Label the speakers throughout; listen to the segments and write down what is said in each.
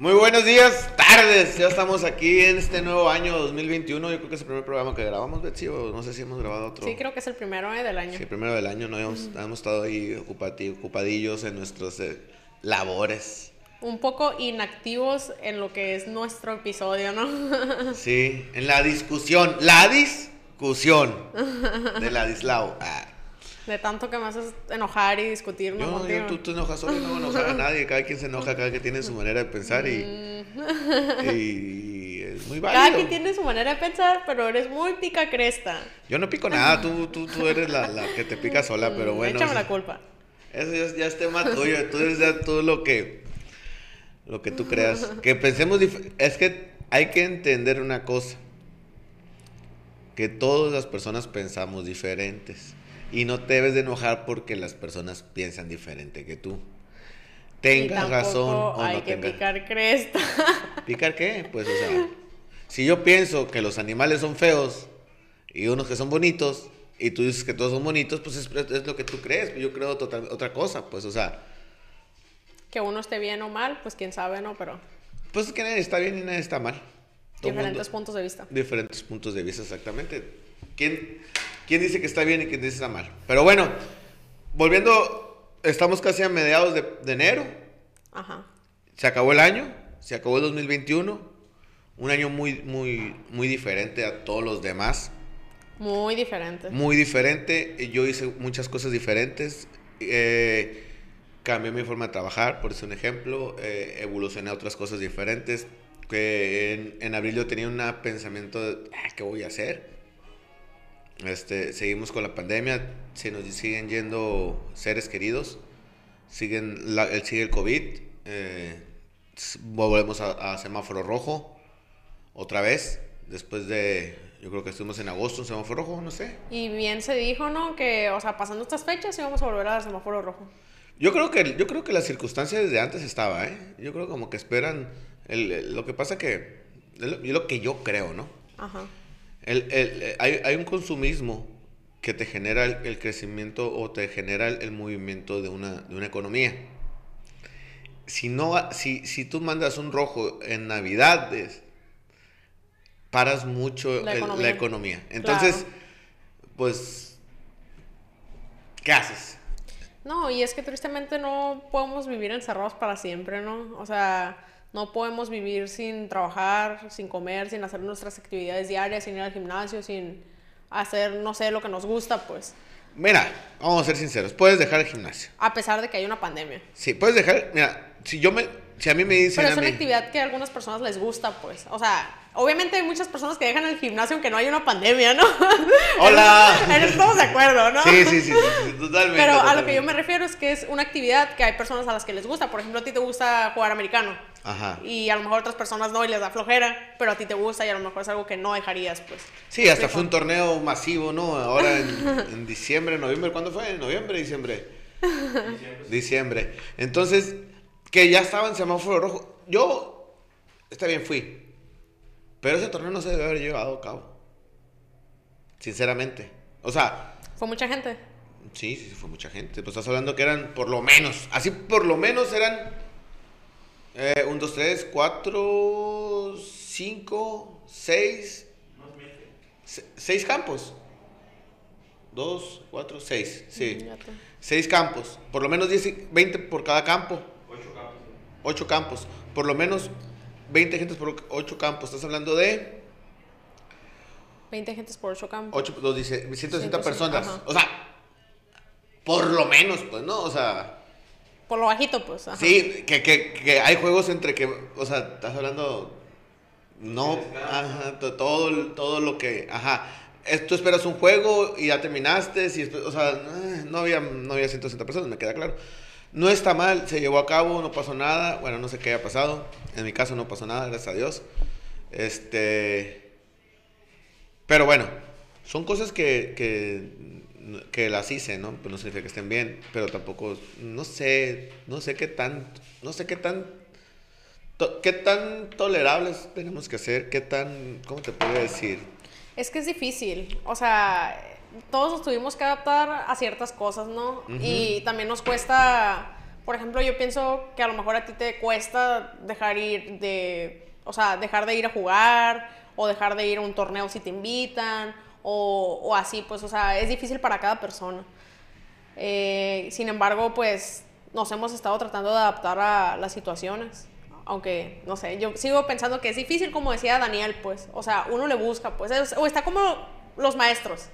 Speaker 1: Muy buenos días, tardes. Ya estamos aquí en este nuevo año 2021. Yo creo que es el primer programa que grabamos, Betsy, o no sé si hemos grabado otro.
Speaker 2: Sí, creo que es el primero eh, del año.
Speaker 1: Sí, el primero del año. No hemos, hemos estado ahí ocupadillos en nuestros eh, labores.
Speaker 2: Un poco inactivos en lo que es nuestro episodio, ¿no?
Speaker 1: Sí, en la discusión. La discusión de Ladislao. Ah.
Speaker 2: De tanto que me haces enojar y discutir ¿no? Contigo.
Speaker 1: yo, tú te enojas solo y no voy a enojar a nadie. Cada quien se enoja, cada quien tiene su manera de pensar y, y es muy válido.
Speaker 2: Cada quien tiene su manera de pensar, pero eres muy pica cresta.
Speaker 1: Yo no pico nada, tú, tú, tú eres la, la que te pica sola, pero bueno.
Speaker 2: Échame la culpa.
Speaker 1: Eso ya, es- ya es tema tuyo, tú eres ya todo lo que, lo que tú creas. Que pensemos, es que hay que entender una cosa, que todas las personas pensamos diferentes y no te debes de enojar porque las personas piensan diferente que tú. Tengas razón o
Speaker 2: hay
Speaker 1: no
Speaker 2: que
Speaker 1: tengas.
Speaker 2: picar cresta.
Speaker 1: ¿Picar qué? Pues, o sea, si yo pienso que los animales son feos y unos que son bonitos, y tú dices que todos son bonitos, pues es, es lo que tú crees. Yo creo total, otra cosa, pues, o sea,
Speaker 2: que uno esté bien o mal, pues quién sabe, ¿no? Pero
Speaker 1: pues es que nadie está bien y nadie está mal. Todo
Speaker 2: diferentes
Speaker 1: mundo-
Speaker 2: puntos de vista.
Speaker 1: Diferentes puntos de vista, exactamente. ¿Quién, ¿Quién dice que está bien y quién dice que está mal? Pero bueno, volviendo, estamos casi a mediados de, de enero.
Speaker 2: Ajá.
Speaker 1: Se acabó el año, se acabó el 2021. Un año muy, muy, muy diferente a todos los demás.
Speaker 2: Muy diferente.
Speaker 1: Muy diferente. Yo hice muchas cosas diferentes. Eh, cambié mi forma de trabajar, por eso un ejemplo. Eh, evolucioné a otras cosas diferentes. Que en, en abril yo tenía un pensamiento de, "Ah, ¿qué voy a hacer? Este, seguimos con la pandemia, se nos siguen yendo seres queridos, siguen la- el, sigue el COVID, eh, volvemos a, a semáforo rojo otra vez, después de, yo creo que estuvimos en agosto en semáforo rojo, no sé.
Speaker 2: Y bien se dijo, ¿no? Que, o sea, pasando estas fechas íbamos a volver al semáforo rojo.
Speaker 1: Yo creo que, yo creo que la circunstancia desde antes estaba, ¿eh? Yo creo como que esperan, el- el- lo que pasa que, lo, lo que yo creo, ¿no?
Speaker 2: Ajá.
Speaker 1: El, el- hay, hay un consumismo que te genera el, el crecimiento o te genera el, movimiento de una, de una economía. Si, no, si, si tú mandas un rojo en Navidades, paras mucho
Speaker 2: La economía.
Speaker 1: la economía. Entonces,
Speaker 2: Claro.
Speaker 1: pues, ¿qué haces?
Speaker 2: No, y es que tristemente no podemos vivir encerrados para siempre, ¿no? O sea, no podemos vivir sin trabajar, sin comer, sin hacer nuestras actividades diarias, sin ir al gimnasio, sin hacer, no sé, lo que nos gusta, pues.
Speaker 1: Mira, vamos a ser sinceros, puedes dejar el gimnasio.
Speaker 2: A pesar de que hay una pandemia.
Speaker 1: Sí, puedes dejar, mira, si yo me, si a mí me dicen
Speaker 2: Pero es una
Speaker 1: mí-
Speaker 2: actividad que a algunas personas les gusta, pues. O sea, obviamente hay muchas personas que dejan el gimnasio aunque no hay una pandemia, ¿no?
Speaker 1: Hola.
Speaker 2: En eso estamos de acuerdo, ¿no?
Speaker 1: Sí, sí, sí, sí, sí, totalmente.
Speaker 2: Pero a lo que yo me refiero es que es una actividad que hay personas a las que les gusta. Por ejemplo, a ti te gusta jugar americano.
Speaker 1: Ajá.
Speaker 2: Y a lo mejor otras personas no y les da flojera, pero a ti te gusta y a lo mejor es algo que no dejarías, pues.
Speaker 1: Sí, hasta fue un torneo masivo, ¿no? Ahora en, en diciembre, noviembre, ¿cuándo fue? ¿En noviembre, diciembre? Diciembre. Entonces, que ya estaba en semáforo rojo. Yo, está bien, fui. Pero ese torneo no se debe haber llevado a cabo. Sinceramente. O sea,
Speaker 2: Fue mucha gente.
Speaker 1: sí, sí, fue mucha gente. Pues estás hablando que eran por lo menos, así por lo menos eran eh, un, dos, tres, cuatro, cinco, seis, se- seis campos. Dos, cuatro, seis, sí.
Speaker 2: Fíjate.
Speaker 1: Seis campos. Por lo menos 10, 20 por cada campo. Ocho campos. Por lo menos 20 gentes por ocho campos. Estás hablando de
Speaker 2: 20 gentes por 8 campos.
Speaker 1: 8, dos, dice, 160
Speaker 2: 160,
Speaker 1: personas.
Speaker 2: ajá.
Speaker 1: O sea, por lo menos, pues, ¿no? O sea,
Speaker 2: Por lo bajito, pues. ajá.
Speaker 1: sí, que, que, que hay juegos entre que, o sea, estás hablando, no, ajá, to- todo, el- todo lo que, ajá. Tú esperas un juego y ya terminaste, y, o sea, eh, no había, no había 160 personas, me queda claro. No está mal, se llevó a cabo, no pasó nada. Bueno, no sé qué haya pasado. En mi caso no pasó nada, gracias a Dios. Este. Pero bueno, son cosas que, que, que las hice, ¿no? Pues no significa que estén bien, pero tampoco, no sé, no sé qué tan, no sé qué tan, to- qué tan tolerables tenemos que ser, qué tan, ¿cómo te puedo decir?
Speaker 2: Es que es difícil. O sea, todos nos tuvimos que adaptar a ciertas cosas, ¿no? Y también nos cuesta por ejemplo, yo pienso que a lo mejor a ti te cuesta dejar ir de, o sea, dejar de ir a jugar o dejar de ir a un torneo si te invitan o, o así, pues, o sea, es difícil para cada persona. Eh, sin embargo, pues nos hemos estado tratando de adaptar a las situaciones. Aunque, no sé, yo sigo pensando que es difícil, como decía Daniel, pues. O sea, uno le busca, pues. o está como los maestros.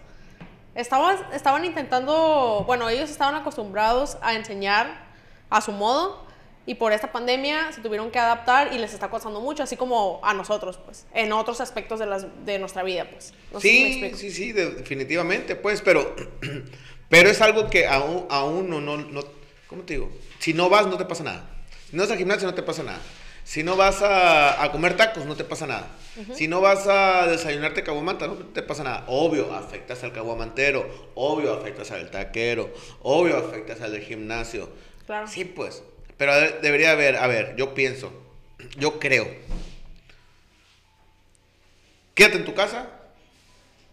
Speaker 2: Estaban, estaban intentando, bueno, ellos estaban acostumbrados a enseñar a su modo y por esta pandemia se tuvieron que adaptar y les está costando mucho, así como a nosotros, pues, en otros aspectos de, las, de nuestra vida, pues.
Speaker 1: sí, sí, sí, definitivamente, pues, pero, pero es algo que aún, aún no, no, no, ¿cómo te digo? Si no vas, no te pasa nada. Si no vas al gimnasio, no te pasa nada. Si no vas a, comer tacos, no te pasa nada. Si no vas a desayunarte caguamanta, no te pasa nada. Obvio, afectas al caguamantero. Obvio, afectas al taquero. Obvio, afectas al del gimnasio. Claro. Sí, pues. Pero debería haber, a ver, yo pienso, yo creo. Quédate en tu casa.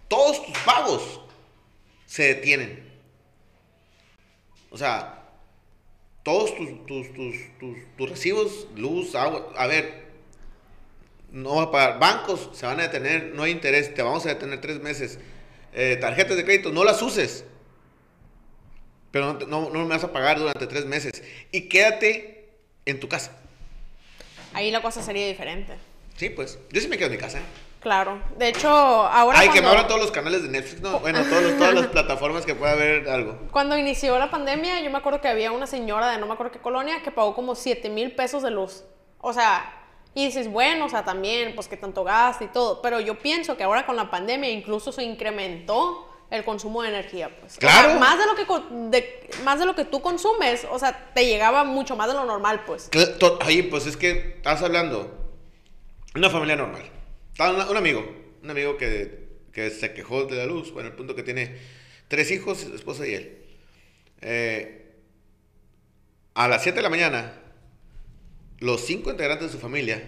Speaker 1: Todos tus pagos se detienen. O sea, todos tus, tus, tus, tus, recibos, luz, agua, a ver, no va a pagar. Bancos se van a detener, no hay interés, te vamos a detener tres meses. Eh, tarjetas de crédito, no las uses. Pero no, no, no, me vas a pagar durante tres meses. Y quédate en tu casa.
Speaker 2: Ahí la cosa sería diferente.
Speaker 1: Sí, pues. Yo sí me quedo en mi casa. ¿eh?
Speaker 2: Claro. De hecho, ahora.
Speaker 1: Ay, que me abran todos los canales de Netflix, ¿no? Bueno, todas las plataformas que pueda haber algo.
Speaker 2: Cuando inició la pandemia, yo me acuerdo que había una señora de no me acuerdo qué colonia que pagó como 7 mil pesos de luz. O sea, y dices, bueno, o sea, también, pues que tanto gasta y todo. Pero yo pienso que ahora con la pandemia incluso se incrementó el consumo de energía, pues. Claro. más de lo que más de lo que tú consumes, o sea, te llegaba mucho más de lo normal, pues.
Speaker 1: Ahí, pues es que estás hablando una familia normal un, amigo, un amigo que, que, se quejó de la luz, bueno, el punto que tiene tres hijos, esposa y él. Eh, a las 7 de la mañana, los cinco integrantes de su familia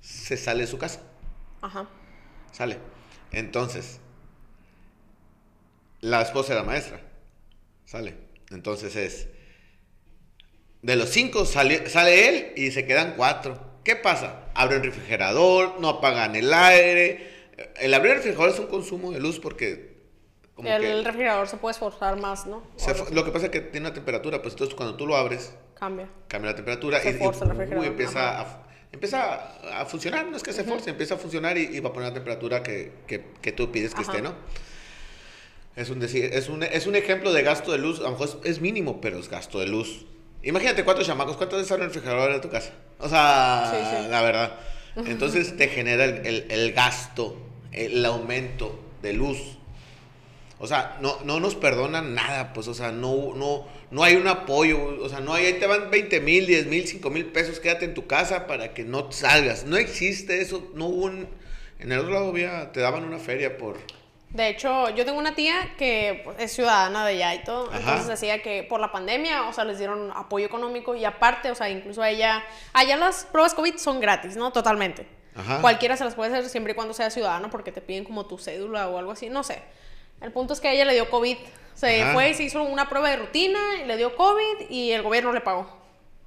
Speaker 1: se sale de su casa. Ajá. Sale. Entonces, la esposa de la maestra sale. Entonces es, de los cinco sale, sale él y se quedan cuatro. ¿Qué pasa? Abren refrigerador, no apagan el aire. El abrir el refrigerador es un consumo de luz porque...
Speaker 2: el refrigerador se puede esforzar más, ¿no?
Speaker 1: lo que pasa es que tiene una temperatura, pues entonces cuando tú lo abres...
Speaker 2: Cambia.
Speaker 1: Cambia la temperatura y, y empieza, a, empieza a funcionar, no es que se esforce, empieza a funcionar y, va a poner la temperatura que, que, tú pides que esté, ¿no? Es un, decir, es, un, es un ejemplo de gasto de luz, a lo mejor es, mínimo, pero es gasto de luz. Imagínate cuántos chamacos, cuántos veces abren el refrigerador de tu casa. O sea, la verdad. Entonces te genera el, gasto, el aumento de luz. O sea, no, no nos perdonan nada, pues, o sea, no, no, no hay un apoyo, o sea, no hay, ahí te van 20 mil, 10 mil, 5 mil pesos, quédate en tu casa para que no salgas. No existe eso, no hubo un... En el otro lado había, te daban una feria por
Speaker 2: de hecho, yo tengo una tía que pues, es ciudadana de allá y todo. Entonces decía que por la pandemia, o sea, les dieron apoyo económico y aparte, o sea, incluso a ella, allá las pruebas COVID son gratis, ¿no? Totalmente. Cualquiera se las puede hacer siempre y cuando sea ciudadano porque te piden como tu cédula o algo así, no sé. El punto es que a ella le dio COVID. Se fue y se hizo una prueba de rutina, y le dio COVID y el gobierno le pagó.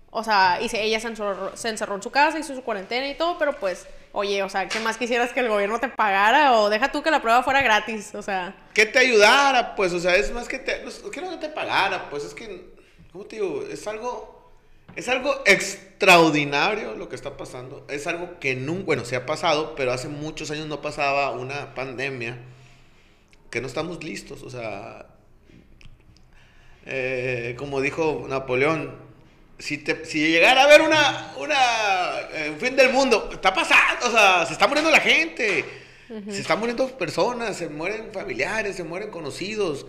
Speaker 2: O sea, y ella se se encerró en su casa, hizo su cuarentena y todo, pero pues Oye, o sea, ¿qué más quisieras que el gobierno te pagara? O deja tú que la prueba fuera gratis, o sea.
Speaker 1: Que te ayudara, pues, o sea, es más que te, que no te pagara, pues, es que, ¿cómo te digo? Es algo, es algo extraordinario lo que está pasando. Es algo que nunca, bueno, se ha pasado, pero hace muchos años no pasaba una pandemia que no estamos listos, o sea, eh, como dijo Napoleón, si, te, si llegara a haber una, una, eh, un fin del mundo, está pasando, o sea, se está muriendo la gente, se están muriendo personas, se mueren familiares, se mueren conocidos.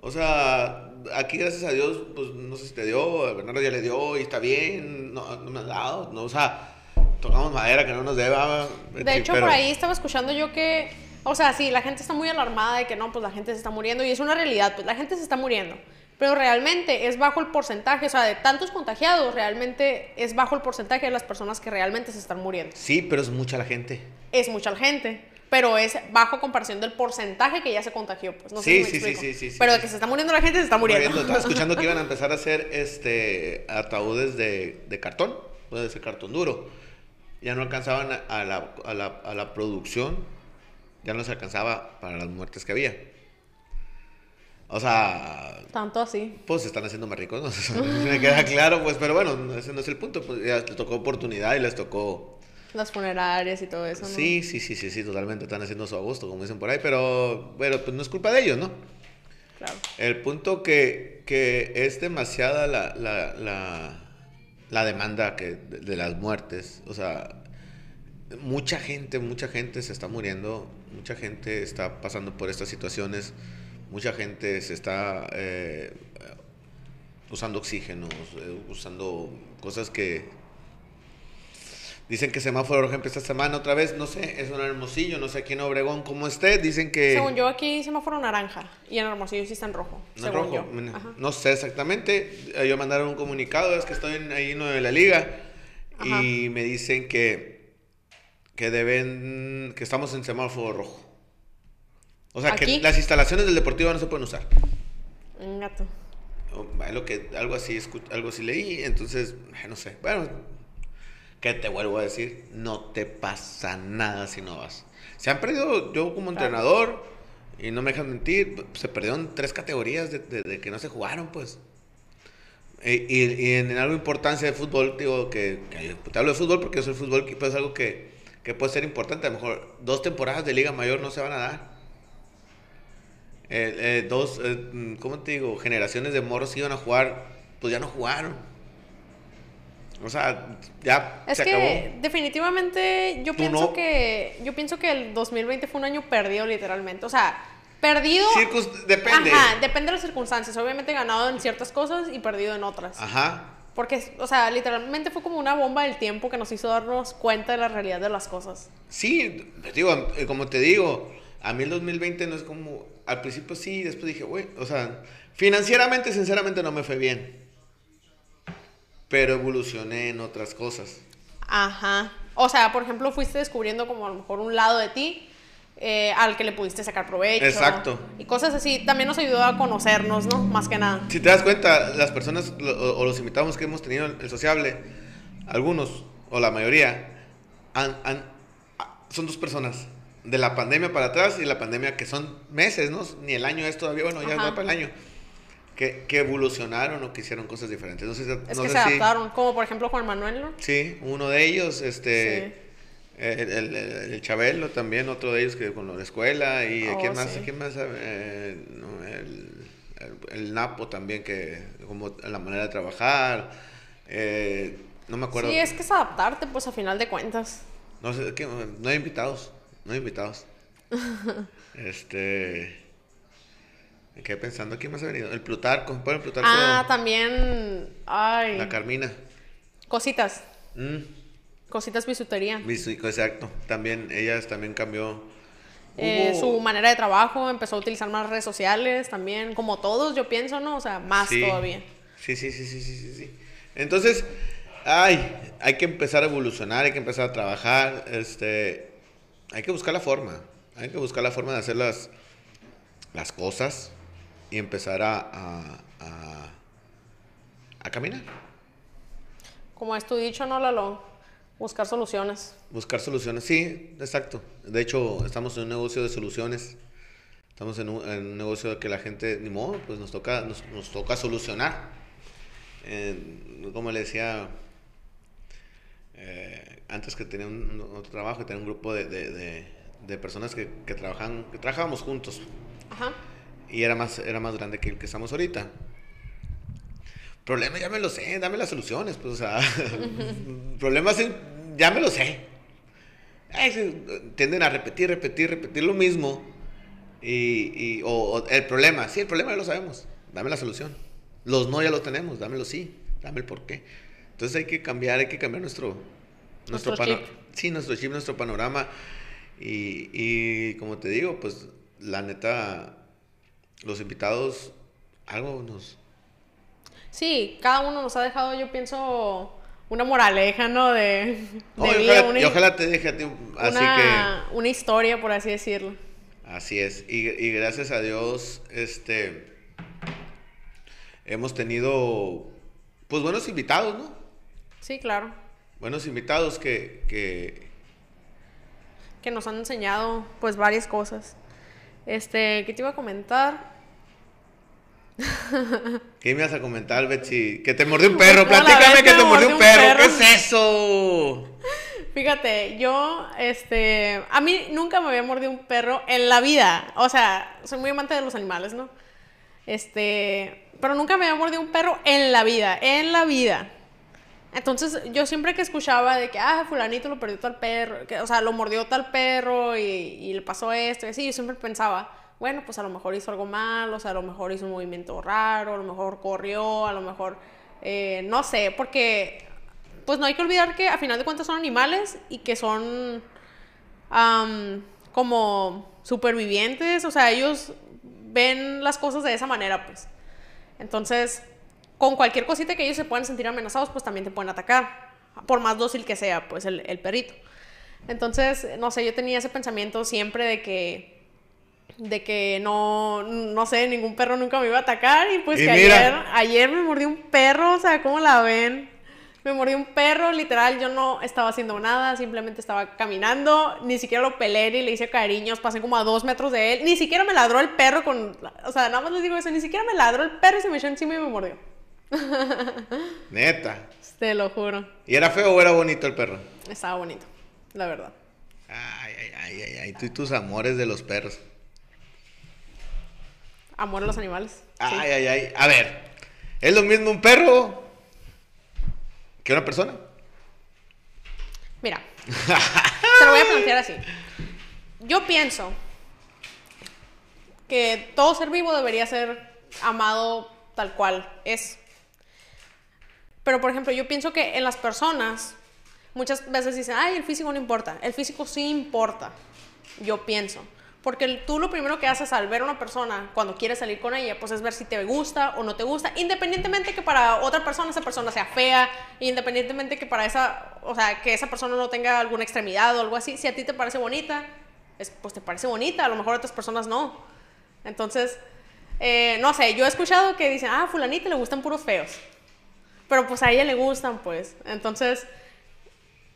Speaker 1: O sea, aquí gracias a Dios, pues no sé si te dio, Bernardo ya le dio y está bien, no, no me ha dado, no, o sea, tocamos madera que no nos deba.
Speaker 2: De hecho, por ahí estaba escuchando yo que, o sea, sí, la gente está muy alarmada de que no, pues la gente se está muriendo y es una realidad, pues la gente se está muriendo. Pero realmente es bajo el porcentaje, o sea, de tantos contagiados, realmente es bajo el porcentaje de las personas que realmente se están muriendo.
Speaker 1: Sí, pero es mucha la gente.
Speaker 2: Es mucha la gente. pero es bajo comparación del porcentaje que ya se contagió. Pues no
Speaker 1: Sí,
Speaker 2: sé si me
Speaker 1: sí, sí, sí, sí,
Speaker 2: Pero de que se está muriendo la gente, se está muriendo.
Speaker 1: Muriendo. Estaba escuchando que iban a empezar a hacer este ataúdes de, de cartón, de ese cartón duro. Ya no alcanzaban a la, a, la, a la producción, ya no se alcanzaba para las muertes que había. O sea,
Speaker 2: Tanto así.
Speaker 1: pues se están haciendo más ricos, ¿no? Me queda claro, pues, pero bueno, ese no es el punto. Pues ya les tocó oportunidad y les tocó.
Speaker 2: Las funerarias y todo eso, ¿no?
Speaker 1: Sí, sí, sí, sí, sí, totalmente están haciendo su agosto, como dicen por ahí, pero, pero pues no es culpa de ellos, ¿no?
Speaker 2: Claro.
Speaker 1: El punto que, que es demasiada la, la, la, la demanda que, de, de las muertes. O sea, mucha gente, mucha gente se está muriendo, mucha gente está pasando por estas situaciones, mucha gente se está eh, usando oxígenos, eh, usando cosas que... Dicen que semáforo rojo esta semana otra vez, no sé, es un hermosillo, no sé aquí en Obregón cómo esté, dicen que...
Speaker 2: Según yo, aquí semáforo naranja. Y en Hermosillo sí está en rojo.
Speaker 1: No,
Speaker 2: según
Speaker 1: rojo.
Speaker 2: yo.
Speaker 1: No sé exactamente. Ellos mandaron un comunicado, es que estoy en, ahí en de la liga.
Speaker 2: Ajá.
Speaker 1: Y me dicen que, que deben, que estamos en semáforo rojo. O sea,
Speaker 2: ¿Aquí?
Speaker 1: que las instalaciones del deportivo no se pueden usar.
Speaker 2: Un gato.
Speaker 1: O, es lo que, algo así, algo así leí, entonces, no sé. Bueno, ¿qué te vuelvo a decir? No te pasa nada si no vas. Se han perdido, yo como
Speaker 2: Claro.
Speaker 1: entrenador, y no me dejan mentir, se perdieron tres categorías de, de- de que no se jugaron, pues. E- Y, y en algo de importancia de fútbol, digo que, que te hablo de fútbol porque yo soy fútbol, pero es algo que, que puede ser importante. A lo mejor dos temporadas de Liga Mayor no se van a dar. Eh, eh, dos, eh, mm, ¿cómo te digo? Generaciones de moros iban a jugar, pues ya no jugaron. O sea, ya
Speaker 2: Es
Speaker 1: se
Speaker 2: que
Speaker 1: acabó.
Speaker 2: definitivamente yo
Speaker 1: Tú
Speaker 2: pienso
Speaker 1: no.
Speaker 2: que yo pienso que el 2020 fue un año perdido literalmente, o sea, perdido
Speaker 1: Circus- depende.
Speaker 2: Ajá, depende de las circunstancias, obviamente ganado en ciertas cosas y perdido en otras.
Speaker 1: Ajá.
Speaker 2: Porque o sea, literalmente fue como una bomba del tiempo que nos hizo darnos cuenta de la realidad de las cosas.
Speaker 1: Sí, digo, como te digo, a mí el 2020 no es como, al principio sí, después dije, güey, o sea, financieramente, sinceramente no me fue bien. Pero evolucioné en otras cosas.
Speaker 2: Ajá. O sea, por ejemplo, fuiste descubriendo como a lo mejor un lado de ti eh, al que le pudiste sacar provecho.
Speaker 1: Exacto.
Speaker 2: Y cosas así. También nos ayudó a conocernos, ¿no? Más que nada.
Speaker 1: Si te das cuenta, las personas o, o los invitados que hemos tenido en el sociable, algunos o la mayoría, han- han- a- son dos personas. De la pandemia para atrás y la pandemia que son meses, ¿no? Ni el año es todavía, bueno, ya
Speaker 2: Ajá.
Speaker 1: va para el año. Que, que evolucionaron o que hicieron cosas diferentes. No sé,
Speaker 2: Es
Speaker 1: no
Speaker 2: que
Speaker 1: sé
Speaker 2: se
Speaker 1: si-
Speaker 2: adaptaron. Como por ejemplo Juan Manuel, ¿no?
Speaker 1: Sí, uno de ellos, este,
Speaker 2: Sí.
Speaker 1: el, el- el- el Chabelo también, otro de ellos que con la escuela y
Speaker 2: Oh,
Speaker 1: quién más,
Speaker 2: sí.
Speaker 1: quién más, Eh, no, el- el Napo también que como la manera de trabajar, eh, no me acuerdo,
Speaker 2: Sí, es que es adaptarte, pues a final de cuentas.
Speaker 1: no sé, que, no hay invitados, no hay invitados, este, me quedé pensando quién más ha venido, el Plutarco, bueno, el Plutarco,
Speaker 2: Ah, también. Ay.
Speaker 1: la Carmina,
Speaker 2: Cositas.
Speaker 1: Mm,
Speaker 2: Cositas bisutería.
Speaker 1: exacto, también ellas también cambió.
Speaker 2: Eh, su manera de trabajo empezó a utilizar más redes sociales también, como todos, yo pienso, ¿no? O sea, más
Speaker 1: Sí.
Speaker 2: todavía.
Speaker 1: Sí, sí, sí, sí, sí, sí, sí. Entonces, ay, hay que empezar a evolucionar, hay que empezar a trabajar, este, hay que buscar la forma, hay que buscar la forma de hacer las, las cosas y empezar a, a, a, a caminar,
Speaker 2: Como es tu dicho, ¿no, Lalo? Buscar soluciones.
Speaker 1: buscar soluciones. Sí, exacto. De hecho, estamos en un negocio de soluciones. Estamos en un, en un negocio que la gente, ni modo, pues nos toca, nos, nos toca solucionar. Eh, como le decía, eh, antes que tenía un, otro trabajo, tenía un grupo de, de, de, de personas que, que, trabajan, que trabajábamos juntos.
Speaker 2: Ajá.
Speaker 1: Y era más, era más grande que el que estamos ahorita. Problemas ya me lo sé, dame las soluciones, pues, o sea, problemas ya me lo sé. Sí, tienden a repetir, repetir, repetir lo mismo. Y, y- o, o el problema, sí, el problema ya lo sabemos, dame la solución. Los no ya lo tenemos, dámelo sí, dame el por qué. Entonces hay que cambiar, hay que cambiar nuestro, nuestro,
Speaker 2: Nuestro
Speaker 1: pano-
Speaker 2: chip.
Speaker 1: Sí, nuestro chip, nuestro panorama. Y, y como te digo, pues la neta, los invitados, algo nos...
Speaker 2: Sí, cada uno nos ha dejado, yo pienso, una moraleja, ¿no? De,
Speaker 1: No,
Speaker 2: vida,
Speaker 1: ojalá,
Speaker 2: una,
Speaker 1: y ojalá te deje a ti. Así
Speaker 2: una- una historia, por así decirlo.
Speaker 1: que. Así es. Y, y gracias a Dios, este. Hemos tenido. Pues buenos invitados, ¿no?
Speaker 2: Sí, claro.
Speaker 1: Buenos invitados que. que
Speaker 2: Que nos han enseñado, pues, varias cosas. Este, ¿qué te iba a comentar?
Speaker 1: ¿Qué me vas a comentar, Betsy? Que te mordió un perro. Platícame que te mordió un perro. ¿Qué es eso?
Speaker 2: Fíjate, yo, este, a mí nunca me había mordido un perro en la vida. O sea, soy muy amante de los animales, ¿no? Este, pero nunca me había mordido un perro en la vida, en la vida. Entonces, yo siempre que escuchaba de que, ah, fulanito lo perdió tal perro, que, o sea, lo mordió tal perro y, le pasó esto y así, yo siempre pensaba, bueno, pues a lo mejor hizo algo mal, o sea, a lo mejor hizo un movimiento raro, a lo mejor corrió, a lo mejor, eh, no sé, porque, pues no hay que olvidar que a final de cuentas son animales y que son como supervivientes, o sea, ellos ven las cosas de esa manera, pues. Entonces, con cualquier cosita que ellos se puedan sentir amenazados, pues también te pueden atacar, por más dócil que sea, pues, el, el perrito. Entonces, no sé, yo tenía ese pensamiento siempre de que, de que no, no sé, ningún perro nunca me iba a atacar y pues
Speaker 1: Y
Speaker 2: que ayer, ayer me mordió un perro, o sea, ¿cómo la ven? Me mordió un perro, literal, yo no estaba haciendo nada, simplemente estaba caminando, ni siquiera lo pelé ni le hice cariños, pasé como a dos metros de él, ni siquiera me ladró el perro con, o sea, nada más les digo eso, ni siquiera me ladró el perro y se me echó encima y me mordió.
Speaker 1: Neta.
Speaker 2: Te lo juro,
Speaker 1: ¿Y era feo o era bonito el perro?
Speaker 2: estaba bonito, la verdad.
Speaker 1: Ay, ay, ay, ay, ay. Tú y tus amores de los perros.
Speaker 2: Amor a los animales. sí.
Speaker 1: Ay, ay, ay. A ver, ¿es lo mismo un perro que una persona?
Speaker 2: Mira, te lo voy a plantear así. Yo pienso que todo ser vivo debería ser amado tal cual es. Pero, por ejemplo, yo pienso que en las personas muchas veces dicen, ay, el físico no importa. El físico sí importa. Yo pienso. Porque tú lo primero que haces al ver a una persona cuando quieres salir con ella, pues es ver si te gusta o no te gusta, independientemente que para otra persona esa persona sea fea, independientemente que para esa, o sea, que esa persona no tenga alguna extremidad o algo así, si a ti te parece bonita, es, pues te parece bonita, a lo mejor a otras personas no. Entonces, eh, no sé, yo he escuchado que dicen, ah, fulanita le gustan puros feos. Pero pues a ella le gustan, pues. Entonces,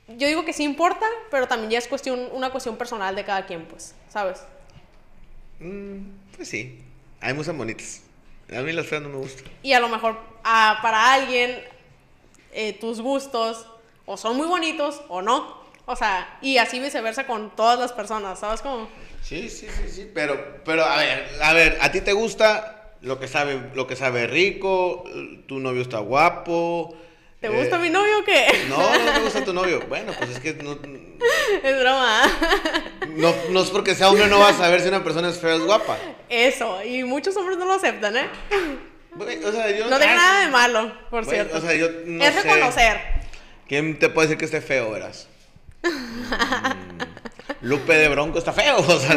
Speaker 2: yo digo que sí importa, pero también ya es cuestión, una cuestión personal de cada quien, pues, ¿sabes?
Speaker 1: Mm, pues sí. Hay muchas bonitas. A mí las feas no me gustan.
Speaker 2: Y a lo mejor ah, para alguien eh, tus gustos o son muy bonitos o no. O sea, y así viceversa con todas las personas, ¿sabes cómo?
Speaker 1: Sí, sí, sí, sí. Pero, pero a ver, a ver, ¿a ti te gusta lo que sabe, lo que sabe rico? ¿Tu novio está guapo?
Speaker 2: ¿Te
Speaker 1: Eh,
Speaker 2: gusta mi novio o qué?
Speaker 1: No, no me gusta tu novio. Bueno, pues es que no,
Speaker 2: es broma.
Speaker 1: no, no es porque sea hombre no vas a saber si una persona es fea o es guapa.
Speaker 2: Eso, y muchos hombres no lo aceptan, ¿eh?
Speaker 1: Güey, O sea, yo
Speaker 2: No tiene
Speaker 1: ah,
Speaker 2: nada de malo, por cierto.
Speaker 1: O sea, yo no
Speaker 2: es
Speaker 1: sé.
Speaker 2: reconocer.
Speaker 1: ¿Quién te puede decir que esté feo, verás? Mm, Lupe de Bronco está feo, o sea,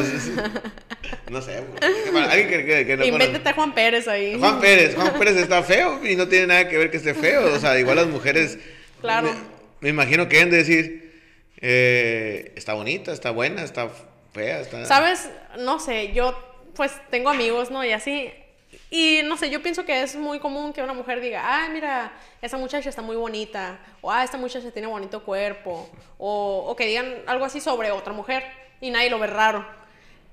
Speaker 1: no sé. Bueno, alguien que, que, que no
Speaker 2: Invéntate
Speaker 1: conoce.
Speaker 2: a Juan Pérez ahí.
Speaker 1: Juan Pérez, Juan Pérez está feo y no tiene nada que ver que esté feo. O sea, igual las mujeres.
Speaker 2: Claro.
Speaker 1: Me, me imagino que deben de decir: eh, está bonita, está buena, está fea, está.
Speaker 2: ¿Sabes? No sé, yo pues tengo amigos, ¿no? Y así. Y no sé, yo pienso que es muy común que una mujer diga, ah, mira, esa muchacha está muy bonita, o ah, esta muchacha tiene bonito cuerpo, o, o que digan algo así sobre otra mujer y nadie lo ve raro.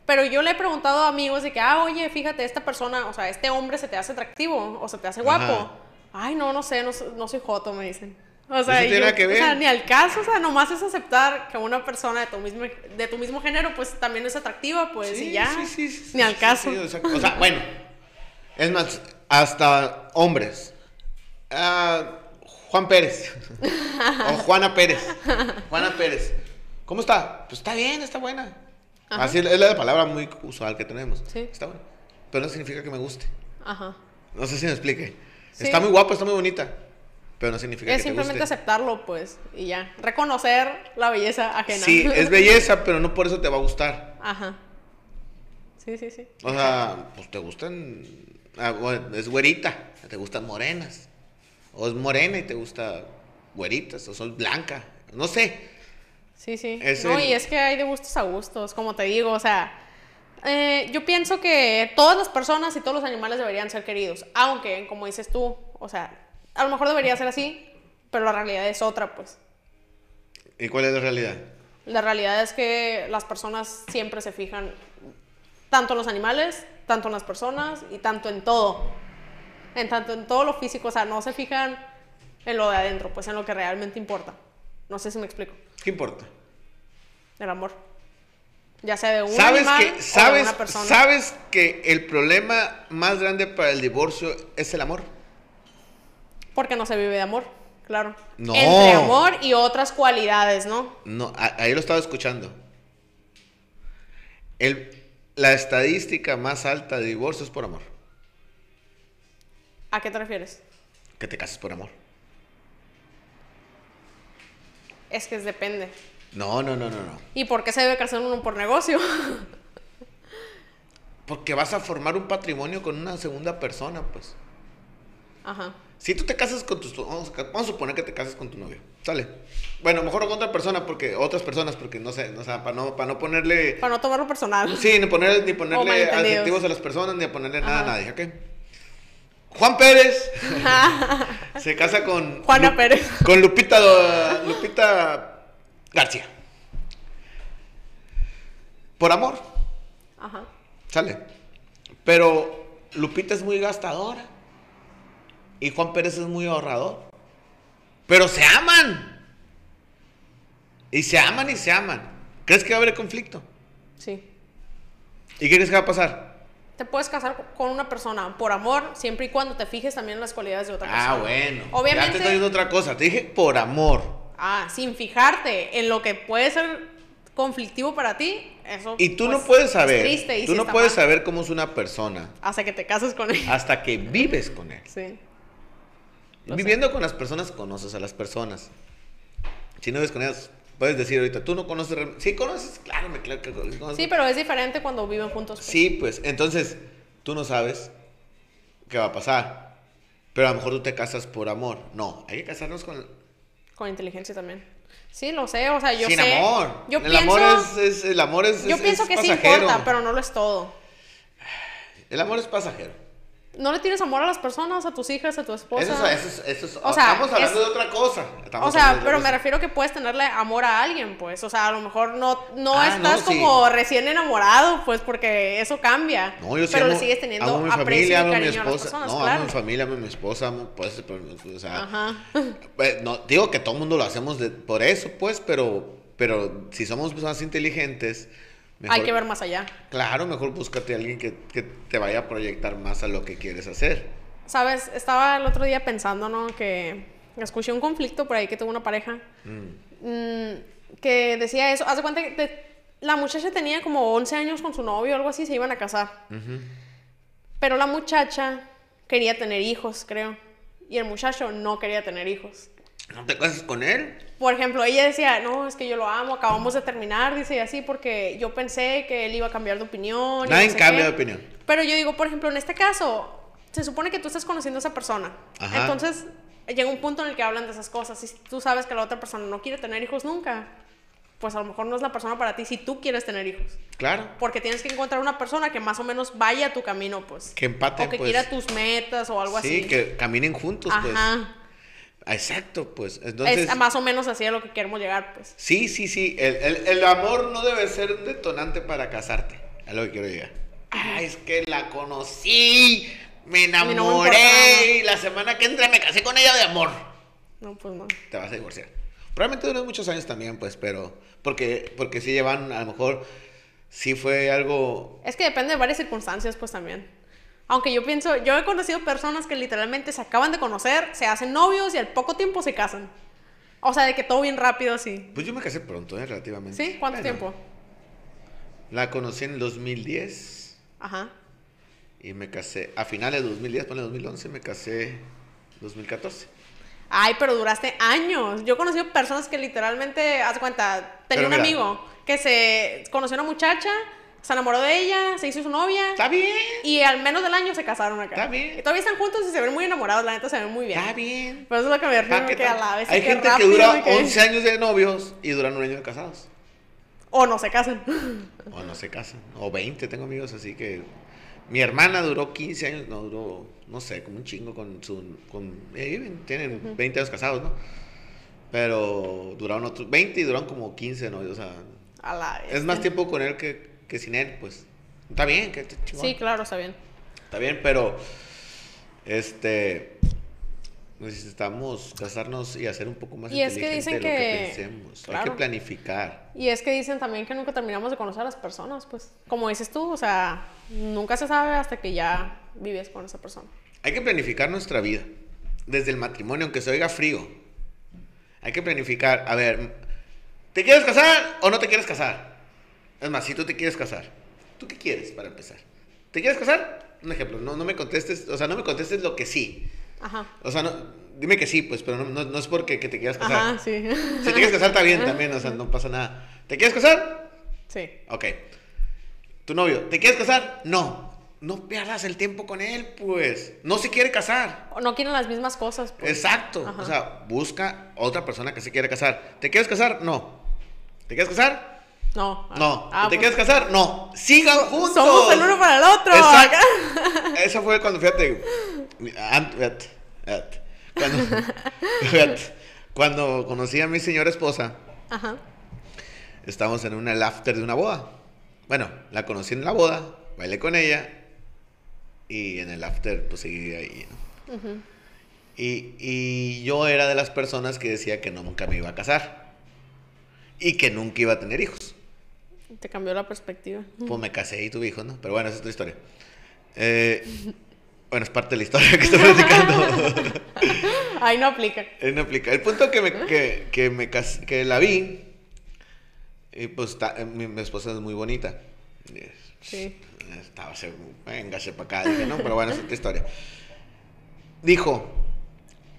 Speaker 2: Pero yo le he preguntado a amigos de que, ah, oye, fíjate, esta persona, o sea, este hombre se te hace atractivo o se te hace guapo.
Speaker 1: Ajá.
Speaker 2: Ay, no, no sé, no, no soy joto, me dicen. O sea, yo-
Speaker 1: que
Speaker 2: o sea,
Speaker 1: ver.
Speaker 2: ni al caso, o sea, nomás es aceptar que una persona de tu mismo, de tu mismo género, pues también es atractiva, pues,
Speaker 1: Sí,
Speaker 2: y ya.
Speaker 1: sí, sí,
Speaker 2: ni al caso.
Speaker 1: o, sea, o sea, bueno, es más, hasta hombres. Ah, Juan Pérez. o Juana Pérez. Juana Pérez. ¿Cómo está? Pues está bien, está buena.
Speaker 2: Ajá.
Speaker 1: Así es la palabra muy usual que tenemos.
Speaker 2: Sí.
Speaker 1: Está buena. Pero no significa que me guste.
Speaker 2: Ajá.
Speaker 1: No sé si me explique.
Speaker 2: Sí.
Speaker 1: Está muy guapa, está muy bonita. Pero no significa
Speaker 2: Es
Speaker 1: que te
Speaker 2: simplemente
Speaker 1: guste.
Speaker 2: aceptarlo, pues, y ya. Reconocer la belleza ajena.
Speaker 1: Sí, es belleza, pero no por eso te va a gustar.
Speaker 2: Ajá. Sí, sí, sí.
Speaker 1: O sea, pues te gustan. Ah, es güerita, te gustan morenas. O es morena y te gusta güeritas o soy blanca, no sé.
Speaker 2: Sí, sí.
Speaker 1: Es
Speaker 2: no,
Speaker 1: el-
Speaker 2: y es que hay de gustos a gustos, como te digo, o sea, eh, yo pienso que todas las personas y todos los animales deberían ser queridos, aunque, como dices tú, o sea, a lo mejor debería ser así, pero la realidad es otra, pues.
Speaker 1: ¿Y cuál es la realidad?
Speaker 2: La realidad es que las personas siempre se fijan tanto en los animales, tanto en las personas y tanto en todo. En tanto en todo lo físico, o sea, no se fijan en lo de adentro, pues en lo que realmente importa. No sé si me explico.
Speaker 1: ¿Qué importa?
Speaker 2: El amor. Ya sea de un
Speaker 1: ¿Sabes
Speaker 2: animal
Speaker 1: que,
Speaker 2: o de
Speaker 1: sabes,
Speaker 2: una persona.
Speaker 1: ¿Sabes que el problema más grande para el divorcio es el amor?
Speaker 2: Porque no se vive de amor, claro.
Speaker 1: No.
Speaker 2: Entre amor y otras cualidades, ¿no?
Speaker 1: No, ahí lo estaba escuchando. El, la estadística más alta de divorcio es por amor.
Speaker 2: ¿A qué te refieres?
Speaker 1: Que te cases por amor.
Speaker 2: Es que es depende.
Speaker 1: No, no, no, no, no.
Speaker 2: ¿Y por qué se debe casar uno por negocio?
Speaker 1: Porque vas a formar un patrimonio con una segunda persona, pues.
Speaker 2: Ajá.
Speaker 1: Si tú te casas con tus... Vamos a, vamos a suponer que te casas con tu novio. Sale. Bueno, mejor con otra persona, porque... Otras personas, porque no sé, o sea, para no, para no ponerle...
Speaker 2: Para no tomarlo personal.
Speaker 1: Sí, ni, poner, ni ponerle adjetivos a las personas, ni a ponerle nada a nadie, ¿ok? Juan Pérez se casa con...
Speaker 2: Juana
Speaker 1: Lu-
Speaker 2: Pérez.
Speaker 1: Con Lupita, Lupita García. Por amor,
Speaker 2: Ajá.
Speaker 1: sale. Pero Lupita es muy gastadora. Y Juan Pérez es muy ahorrador. Pero se aman. Y se aman y se aman. ¿Crees que va a haber conflicto?
Speaker 2: Sí.
Speaker 1: ¿Y qué crees que va a pasar?
Speaker 2: Te puedes casar con una persona por amor, siempre y cuando te fijes también en las cualidades de otra persona.
Speaker 1: Ah, bueno. Ya te
Speaker 2: Obviamente.
Speaker 1: estoy diciendo otra cosa. Te dije por amor.
Speaker 2: Ah, sin fijarte en lo que puede ser conflictivo para ti, eso.
Speaker 1: Y tú no
Speaker 2: pues,
Speaker 1: puedes
Speaker 2: es
Speaker 1: saber.
Speaker 2: triste y
Speaker 1: tú no puedes
Speaker 2: mal.
Speaker 1: saber cómo es una persona
Speaker 2: Hasta que te cases con él.
Speaker 1: hasta que vives con él.
Speaker 2: Sí. Lo
Speaker 1: Viviendo con las personas conoces a las personas. Si no vives con ellas, puedes decir ahorita, tú no conoces. Sí, conoces, claro, me claro que conoces.
Speaker 2: Sí, pero es diferente cuando viven juntos. pues.
Speaker 1: Sí, pues entonces tú no sabes qué va a pasar. Pero a lo mejor tú te casas por amor. No, hay que casarnos con.
Speaker 2: Con inteligencia también. Sí, lo sé, o sea, yo
Speaker 1: sin
Speaker 2: sé.
Speaker 1: amor.
Speaker 2: Yo
Speaker 1: el
Speaker 2: pienso,
Speaker 1: amor es, es- el amor es.
Speaker 2: yo
Speaker 1: es-
Speaker 2: pienso que sí
Speaker 1: pasajero.
Speaker 2: importa, pero no lo es todo.
Speaker 1: El amor es pasajero.
Speaker 2: No le tienes amor a las personas, a tus hijas, a tu esposa.
Speaker 1: Eso es, eso es, eso es-
Speaker 2: O sea,
Speaker 1: estamos hablando de otra cosa. Estamos
Speaker 2: O sea, pero me refiero que puedes tenerle amor a alguien, pues. O sea, a lo mejor no, no
Speaker 1: Ah, no,
Speaker 2: estás
Speaker 1: sí.
Speaker 2: como recién enamorado, pues, porque eso cambia.
Speaker 1: No, yo sí
Speaker 2: pero
Speaker 1: amo,
Speaker 2: le sigues teniendo
Speaker 1: amo a mi
Speaker 2: aprecio
Speaker 1: familia, amo a mi
Speaker 2: cariño a las
Speaker 1: esposa.
Speaker 2: personas,
Speaker 1: no,
Speaker 2: claro.
Speaker 1: amo a mi familia, amo a mi esposa, amo, pues, pero, o sea,
Speaker 2: Ajá.
Speaker 1: pues, no, digo que todo el mundo lo hacemos de- por eso, pues, pero, pero si somos más inteligentes, mejor,
Speaker 2: Hay que ver más allá.
Speaker 1: claro, mejor búscate a alguien que, que te vaya a proyectar más a lo que quieres hacer.
Speaker 2: Sabes, estaba el otro día pensando, ¿no? Que escuché un conflicto por ahí que tuvo una pareja mm, que decía eso. Haz de cuenta que te- la muchacha tenía como 11 años con su novio o algo así, se iban a casar. Pero la muchacha quería tener hijos, creo. Y el muchacho no quería tener hijos.
Speaker 1: ¿No te casas con él?
Speaker 2: Por ejemplo, ella decía, no, es que yo lo amo, acabamos de terminar, dice y así, porque yo pensé que él iba a cambiar de opinión.
Speaker 1: Nadie
Speaker 2: no sé
Speaker 1: cambia
Speaker 2: qué".
Speaker 1: de opinión.
Speaker 2: Pero yo digo, por ejemplo, en este caso, se supone que tú estás conociendo a esa persona.
Speaker 1: Ajá.
Speaker 2: Entonces, llega un punto en el que hablan de esas cosas. Si tú sabes que la otra persona no quiere tener hijos nunca, pues a lo mejor no es la persona para ti si tú quieres tener hijos.
Speaker 1: Claro.
Speaker 2: Porque tienes que encontrar una persona que más o menos vaya a tu camino, pues.
Speaker 1: Que empate,
Speaker 2: O que
Speaker 1: pues.
Speaker 2: quiera tus metas o algo
Speaker 1: Sí,
Speaker 2: así.
Speaker 1: que caminen juntos, pues. Exacto, pues. Entonces,
Speaker 2: es más o menos así a lo que queremos llegar, pues.
Speaker 1: sí, sí, sí. El, el- el amor no debe ser un detonante para casarte. Es lo que quiero llegar. Ah, es que la conocí, me
Speaker 2: no me
Speaker 1: enamoré y la semana que entra me casé con ella de amor.
Speaker 2: No, pues no.
Speaker 1: Te vas a divorciar. Probablemente duran muchos años también, pues, pero porque porque sí llevan a lo mejor sí fue algo
Speaker 2: Es que depende de varias circunstancias, pues también. Aunque yo pienso, yo he conocido personas que literalmente se acaban de conocer, se hacen novios y al poco tiempo se casan. O sea, de que todo bien rápido así.
Speaker 1: Pues yo me casé pronto, ¿eh? relativamente.
Speaker 2: ¿Sí? ¿Cuánto
Speaker 1: Bueno,
Speaker 2: tiempo?
Speaker 1: La conocí en el 2010
Speaker 2: Ajá.
Speaker 1: y me casé a finales de 2010, ponle 2011, me casé 2014.
Speaker 2: Ay, pero duraste años. Yo he conocido personas que literalmente, haz cuenta, tenía
Speaker 1: Pero
Speaker 2: un
Speaker 1: mira.
Speaker 2: amigo que se conoció a una muchacha, Se enamoró de ella, se hizo su novia.
Speaker 1: Está bien.
Speaker 2: Y al menos del año se casaron acá.
Speaker 1: Está bien.
Speaker 2: Y todavía están juntos y se ven muy enamorados, la neta se ven muy bien.
Speaker 1: Está bien.
Speaker 2: Pero eso es lo que me
Speaker 1: Ah,
Speaker 2: refiero,
Speaker 1: ¿qué
Speaker 2: que a la vez
Speaker 1: Hay gente que dura
Speaker 2: que-
Speaker 1: 11 años de novios y duran un año de casados.
Speaker 2: O no se casan.
Speaker 1: O no se casan. O 20, tengo amigos así que. Mi hermana duró 15 años, no duró, no sé, como un chingo con su. Con, ahí viven, tienen 20 años casados, ¿no? Pero duraron otros 20 y duraron como 15 de novios. O sea,
Speaker 2: A la vez.
Speaker 1: es más tiempo con él que, que sin él, pues. Está bien, que chingón.
Speaker 2: Sí, claro, está bien.
Speaker 1: Está bien, pero. Este. Necesitamos casarnos y hacer un poco más
Speaker 2: Y es que dicen
Speaker 1: lo que
Speaker 2: que-
Speaker 1: pensemos. Hay que planificar.
Speaker 2: Y es que dicen también que nunca terminamos de conocer a las personas, pues. Como dices tú, o sea, nunca se sabe hasta que ya vives con esa persona.
Speaker 1: Hay que planificar nuestra vida. Desde el matrimonio, aunque se oiga frío. Hay que planificar. A ver, ¿te quieres casar o no te quieres casar? Es más, si tú te quieres casar, ¿tú qué quieres para empezar? ¿Te quieres casar? Un ejemplo, no, no me contestes, o sea, no me contestes lo que sí.
Speaker 2: Ajá.
Speaker 1: O sea, no, dime que sí, pues, pero no, no- no es porque que te quieras casar.
Speaker 2: Ajá, sí.
Speaker 1: Si te quieres casar está bien también, o sea, no pasa nada. ¿Te quieres casar?
Speaker 2: Sí.
Speaker 1: Ok. Tu novio, ¿te quieres casar? No. No pierdas el tiempo con él, pues. No se quiere casar.
Speaker 2: O no quieren las mismas cosas, pues.
Speaker 1: Exacto.
Speaker 2: Ajá.
Speaker 1: O sea, busca otra persona que se quiere casar. ¿Te quieres casar? No. ¿Te quieres casar?
Speaker 2: No.
Speaker 1: No.
Speaker 2: Ah,
Speaker 1: ¿Te
Speaker 2: pues,
Speaker 1: quieres casar? No. Sigan juntos.
Speaker 2: Somos el uno para el otro.
Speaker 1: Exacto. Eso fue cuando, fíjate, cuando, conocí a mi señora esposa,
Speaker 2: Ajá.
Speaker 1: estábamos en una after de una boda. Bueno, la conocí en la boda, bailé con ella y en el after pues seguí ahí. ¿no? y, y yo era de las personas que decía que nunca me iba a casar y que nunca iba a tener hijos.
Speaker 2: Te cambió la perspectiva.
Speaker 1: Pues me casé y tuve hijos, ¿no? Pero bueno, esa es otra historia. Eh, bueno, es parte de la historia que estoy platicando.
Speaker 2: Ahí no aplica.
Speaker 1: Eh, no aplica. El punto que me, que, que me cas- que la vi, y pues ta- eh, mi, mi esposa es muy bonita.
Speaker 2: Sí.
Speaker 1: Estaba véngase para acá, dije, no, pero bueno, es otra historia. Dijo,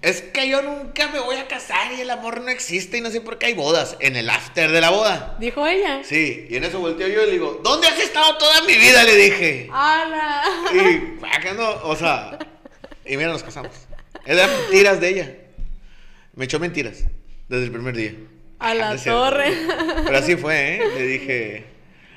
Speaker 1: es que yo nunca me voy a casar y el amor no existe y no sé por qué hay bodas. En el after de la boda.
Speaker 2: Dijo ella.
Speaker 1: Sí, y en eso volteo yo y le digo, ¿dónde has estado toda mi vida? Le dije.
Speaker 2: ¡Hala!
Speaker 1: Y acá no, o sea, y mira, nos casamos. Eran mentiras de ella. Me echó mentiras desde el primer día.
Speaker 2: A la
Speaker 1: es cierto.
Speaker 2: torre.
Speaker 1: Pero así fue, ¿eh? Le dije,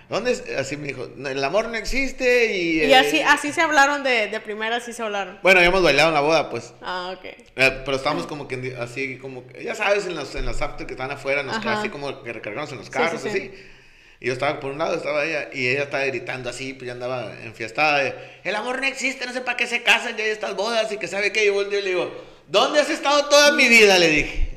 Speaker 1: ¿dónde es? Así me dijo, "No, el amor no existe y...
Speaker 2: Y
Speaker 1: eh,
Speaker 2: así, así se hablaron de, de primera, así se hablaron.
Speaker 1: Bueno, habíamos bailado en la boda, pues.
Speaker 2: Ah, ok.
Speaker 1: Eh, Pero estábamos como que así, como ya sabes, en los, en los after que están afuera,
Speaker 2: Ajá.
Speaker 1: carros, así como que recargamos en los
Speaker 2: Sí,
Speaker 1: carros,
Speaker 2: sí, sí.
Speaker 1: así. Y yo estaba por un lado, estaba ella, y ella estaba gritando así, pues ya andaba enfiestada. de, el amor no existe, no sé para qué se casan, ya hay estas bodas y que sabe qué. Y yo volteo y le digo, ¿dónde has estado toda mi vida? Le dije.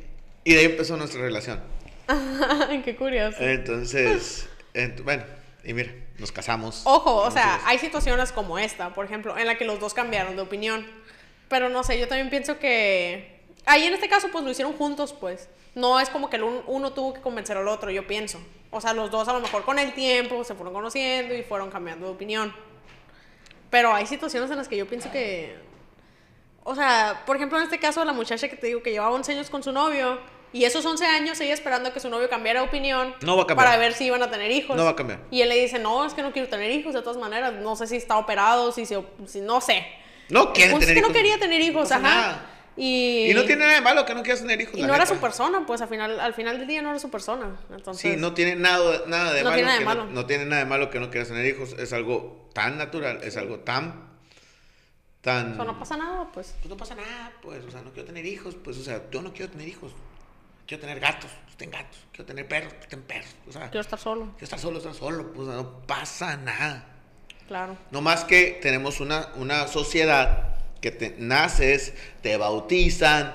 Speaker 1: Y de ahí empezó nuestra relación.
Speaker 2: Qué curioso.
Speaker 1: Entonces, ent- bueno, y mira, nos casamos.
Speaker 2: Ojo, o sea,
Speaker 1: hijos.
Speaker 2: hay situaciones como esta, por ejemplo, en la que los dos cambiaron de opinión. Pero no sé, yo también pienso que. Ahí en este caso, pues lo hicieron juntos, pues. No es como que el un- uno tuvo que convencer al otro, yo pienso. O sea, los dos a lo mejor con el tiempo se fueron conociendo y fueron cambiando de opinión. Pero hay situaciones en las que yo pienso que. O sea, por ejemplo, en este caso, la muchacha que te digo que llevaba 11 años con su novio. Y esos 11 años ella esperando que su novio cambiara de opinión.
Speaker 1: No va a cambiar.
Speaker 2: Para ver si iban a tener hijos.
Speaker 1: No va a cambiar.
Speaker 2: Y él le dice, no, es que no quiero tener hijos de todas maneras. No sé si está operado, si se... si- no sé.
Speaker 1: No quiere
Speaker 2: punto
Speaker 1: tener
Speaker 2: es que
Speaker 1: hijos.
Speaker 2: no quería tener hijos, ajá.
Speaker 1: nada.
Speaker 2: Y,
Speaker 1: Y no tiene nada de malo que no quieras tener hijos.
Speaker 2: y no era su persona, pues al final, al final del día no era su persona. Entonces,
Speaker 1: Sí, no tiene nada, nada de
Speaker 2: No
Speaker 1: malo.
Speaker 2: tiene nada de malo.
Speaker 1: No, no tiene nada de malo que no quieras tener hijos. Es algo tan natural, es algo tan. tan.
Speaker 2: o sea, no pasa nada, pues.
Speaker 1: Pues no pasa nada, pues. O sea, no quiero tener hijos. Pues, o sea, yo no quiero tener hijos. Quiero tener gatos, pues ten gatos. Quiero tener perros, pues ten perros. O sea,
Speaker 2: Quiero estar solo,
Speaker 1: quiero estar solo, estar solo. Pues no pasa nada.
Speaker 2: claro.
Speaker 1: No más que tenemos una, una sociedad que te naces, te bautizan,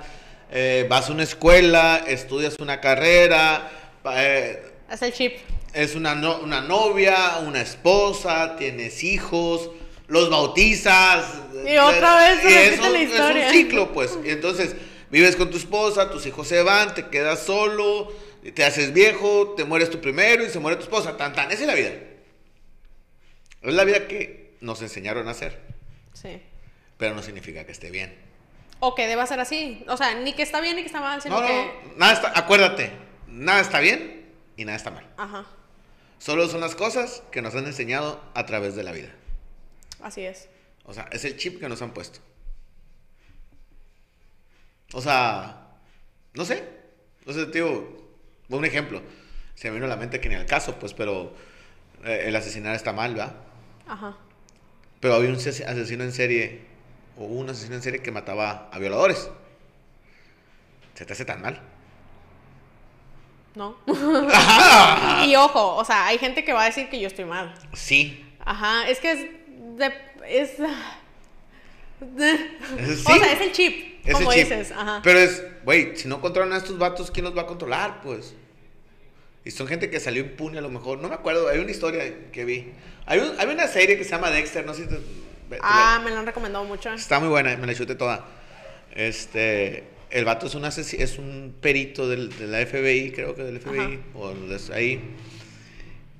Speaker 1: eh, vas a una escuela, estudias una carrera, eh,
Speaker 2: Es el chip.
Speaker 1: es una, no- una novia, una esposa, tienes hijos, los bautizas.
Speaker 2: Y otra vez se repite la
Speaker 1: Es
Speaker 2: historia.
Speaker 1: un ciclo, pues. Y entonces, vives con tu esposa, tus hijos se van, te quedas solo, te haces viejo, te mueres tú primero y se muere tu esposa. Tan, tan. Esa es la vida. Es la vida que nos enseñaron a hacer,
Speaker 2: Sí.
Speaker 1: pero no significa que esté bien.
Speaker 2: O que deba ser así. O sea, ni que está bien ni que está mal, sino
Speaker 1: No, no,
Speaker 2: que...
Speaker 1: nada está, acuérdate, nada está bien y nada está mal.
Speaker 2: Ajá.
Speaker 1: Solo son las cosas que nos han enseñado a través de la vida.
Speaker 2: Así es.
Speaker 1: O sea, es el chip que nos han puesto. O sea, no sé. O sea, tío, un ejemplo. Se me vino a la mente que ni al caso, pues, pero eh, el asesinar está mal, ¿verdad?
Speaker 2: Ajá.
Speaker 1: Pero había un ase- asesino en serie, o un asesino en serie que mataba a violadores. ¿Se te hace tan mal?
Speaker 2: ¿No? y ojo, o sea, hay gente que va a decir que yo estoy mal.
Speaker 1: Sí.
Speaker 2: Ajá, es que es. de- es
Speaker 1: Sí.
Speaker 2: O sea, es el chip,
Speaker 1: Es
Speaker 2: como
Speaker 1: el chip.
Speaker 2: dices. Ajá.
Speaker 1: Pero es, güey, si no controlan a estos vatos, ¿quién los va a controlar? Pues. Y son gente que salió impune a lo mejor. No me acuerdo, hay una historia que vi. Hay, un- hay una serie que se llama Dexter, no sé si te- te
Speaker 2: ah, me lo han recomendado mucho.
Speaker 1: Está muy buena, me la chuté toda. Este, el vato es un, asesi- es un perito del, de la FBI, creo que del FBI,
Speaker 2: Ajá.
Speaker 1: o de ahí.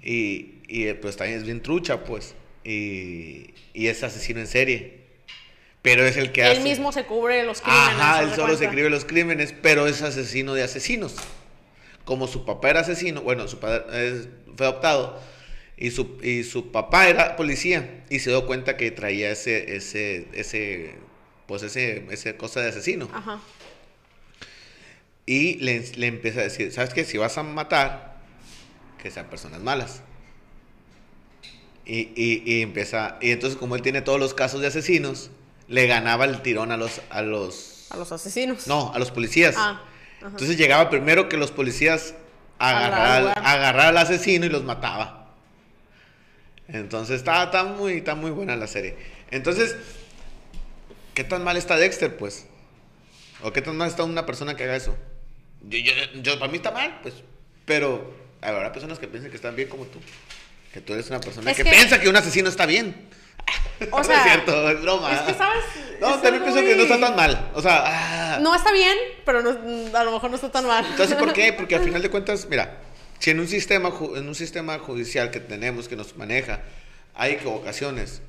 Speaker 1: Y, y eh, pues también es bien trucha, pues. Y, y es asesino en serie. Pero es el que hace.
Speaker 2: Él mismo se cubre los crímenes.
Speaker 1: Ajá, él solo se
Speaker 2: cuenta.
Speaker 1: escribe los crímenes, pero es asesino de asesinos. Como su papá era asesino, bueno, su padre es- fue adoptado y su, y su papá era policía y se dio cuenta que traía ese, ese, ese, pues ese, ese cosa de asesino.
Speaker 2: Ajá.
Speaker 1: Y le, le empieza a decir, ¿sabes qué? Si vas a matar, que sean personas malas. Y, y, y empieza, y entonces como él tiene todos los casos de asesinos, le ganaba el tirón a los, a los,
Speaker 2: A los asesinos.
Speaker 1: no, a los policías.
Speaker 2: Ah.
Speaker 1: Entonces llegaba primero que los policías agarrar agarrar al asesino y los mataba. Entonces está, está, muy, está muy buena la serie. Entonces, ¿qué tan mal está Dexter, pues? ¿O qué tan mal está una persona que haga eso? Yo, yo, yo- para mí está mal, pues. Pero habrá personas que piensan que están bien como tú. Que tú eres una persona
Speaker 2: Es
Speaker 1: que,
Speaker 2: que-
Speaker 1: piensa que un asesino está bien.
Speaker 2: O
Speaker 1: no
Speaker 2: sea,
Speaker 1: es cierto, es broma.
Speaker 2: es que, ¿sabes?
Speaker 1: No,
Speaker 2: Es
Speaker 1: también pienso que no está
Speaker 2: muy-
Speaker 1: tan mal. O sea, ah.
Speaker 2: No está bien, pero no- a lo mejor no está tan mal.
Speaker 1: Entonces, ¿por qué? Porque al final de cuentas, mira, si en un sistema, en un sistema judicial que tenemos, que nos maneja, hay equivocaciones,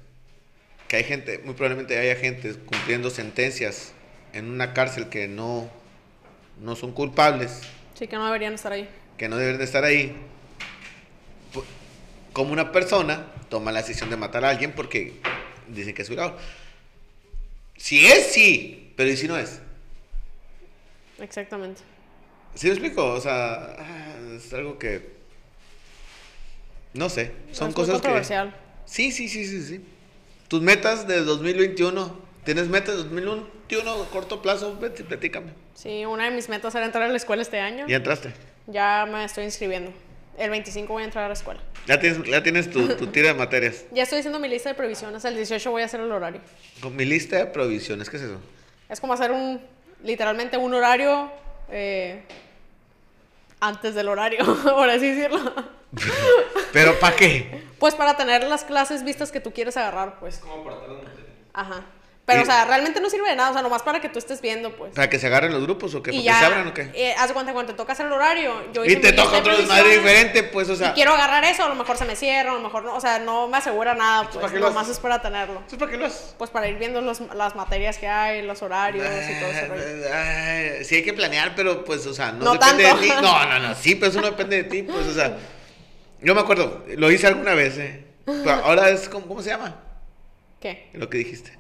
Speaker 1: que hay gente, muy probablemente haya gente cumpliendo sentencias en una cárcel que no, no son culpables,
Speaker 2: Sí, que no deberían estar ahí.
Speaker 1: que no deben de estar ahí, como una persona toma la decisión de matar a alguien porque dicen que es violador. Si es, sí, pero ¿y si no es?
Speaker 2: Exactamente.
Speaker 1: ¿Sí me explico? O sea, ah, es algo que. No sé. Son
Speaker 2: es muy
Speaker 1: cosas que.
Speaker 2: controversial.
Speaker 1: Sí, sí, sí, sí, sí. Tus metas de 2021. ¿Tienes metas de 2021 a corto plazo? Vete, platícame.
Speaker 2: Sí, una de mis metas era entrar a la escuela este año.
Speaker 1: Ya entraste.
Speaker 2: Ya me estoy inscribiendo. El 25 voy a entrar a la escuela.
Speaker 1: Ya tienes, ya tienes tu, tu tira de materias.
Speaker 2: Ya estoy haciendo mi lista de previsiones. El 18 voy a hacer el horario.
Speaker 1: Con mi lista de provisiones, ¿qué es eso?
Speaker 2: Es como hacer un, literalmente un horario eh, antes del horario, por así decirlo.
Speaker 1: ¿Pero para qué?
Speaker 2: Pues para tener las clases vistas que tú quieres agarrar, pues.
Speaker 3: Como para.
Speaker 2: Ajá. Pero,
Speaker 1: Y-
Speaker 2: o sea, realmente no sirve de nada, o sea, nomás para que tú estés viendo, pues.
Speaker 1: ¿Para que se agarren los grupos o que se abran o qué?
Speaker 2: eh, haz de cuenta cuando te toca hacer el horario. Yo
Speaker 1: Y te toca otro desmadre diferente, pues, o sea.
Speaker 2: Y quiero agarrar eso, a lo mejor se me cierra, a lo mejor no, o sea, no me asegura nada,
Speaker 1: ¿para
Speaker 2: pues, nomás es para tenerlo.
Speaker 1: ¿Entonces para qué lo haces?
Speaker 2: Pues para ir viendo los- las materias que hay, los horarios y todo eso.
Speaker 1: Ay, sí hay que planear, pero pues, o sea, no,
Speaker 2: No
Speaker 1: depende
Speaker 2: tanto.
Speaker 1: de ti. No, no, no, sí, pero eso no depende de ti, pues, o sea. Yo me acuerdo, lo hice alguna vez, ¿eh? Pero ahora es, como, ¿cómo se llama?
Speaker 2: ¿Qué?
Speaker 1: Lo que dijiste.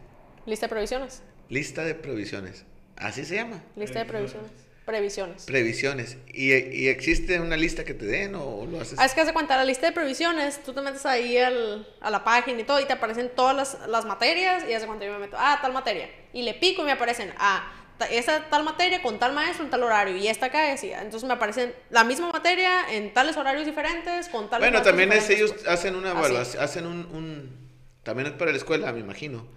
Speaker 2: ¿Lista de previsiones?
Speaker 1: Lista de previsiones. Así se llama.
Speaker 2: Lista de previsiones. Previsiones.
Speaker 1: Previsiones. ¿Y, y existe una lista que te den o lo haces?
Speaker 2: Ah, es que haz de cuenta, la lista de previsiones, tú te metes ahí al- a la página y todo, y te aparecen todas las, las materias, y haz de cuenta yo me meto, ah, tal materia, y le pico y me aparecen, ah, esa tal materia con tal maestro en tal horario, y esta acá decía, entonces me aparecen la misma materia en tales horarios diferentes, con tales
Speaker 1: Bueno, también es, ellos
Speaker 2: pues.
Speaker 1: hacen una evaluación, hacen un, un- También es para la escuela, me imagino.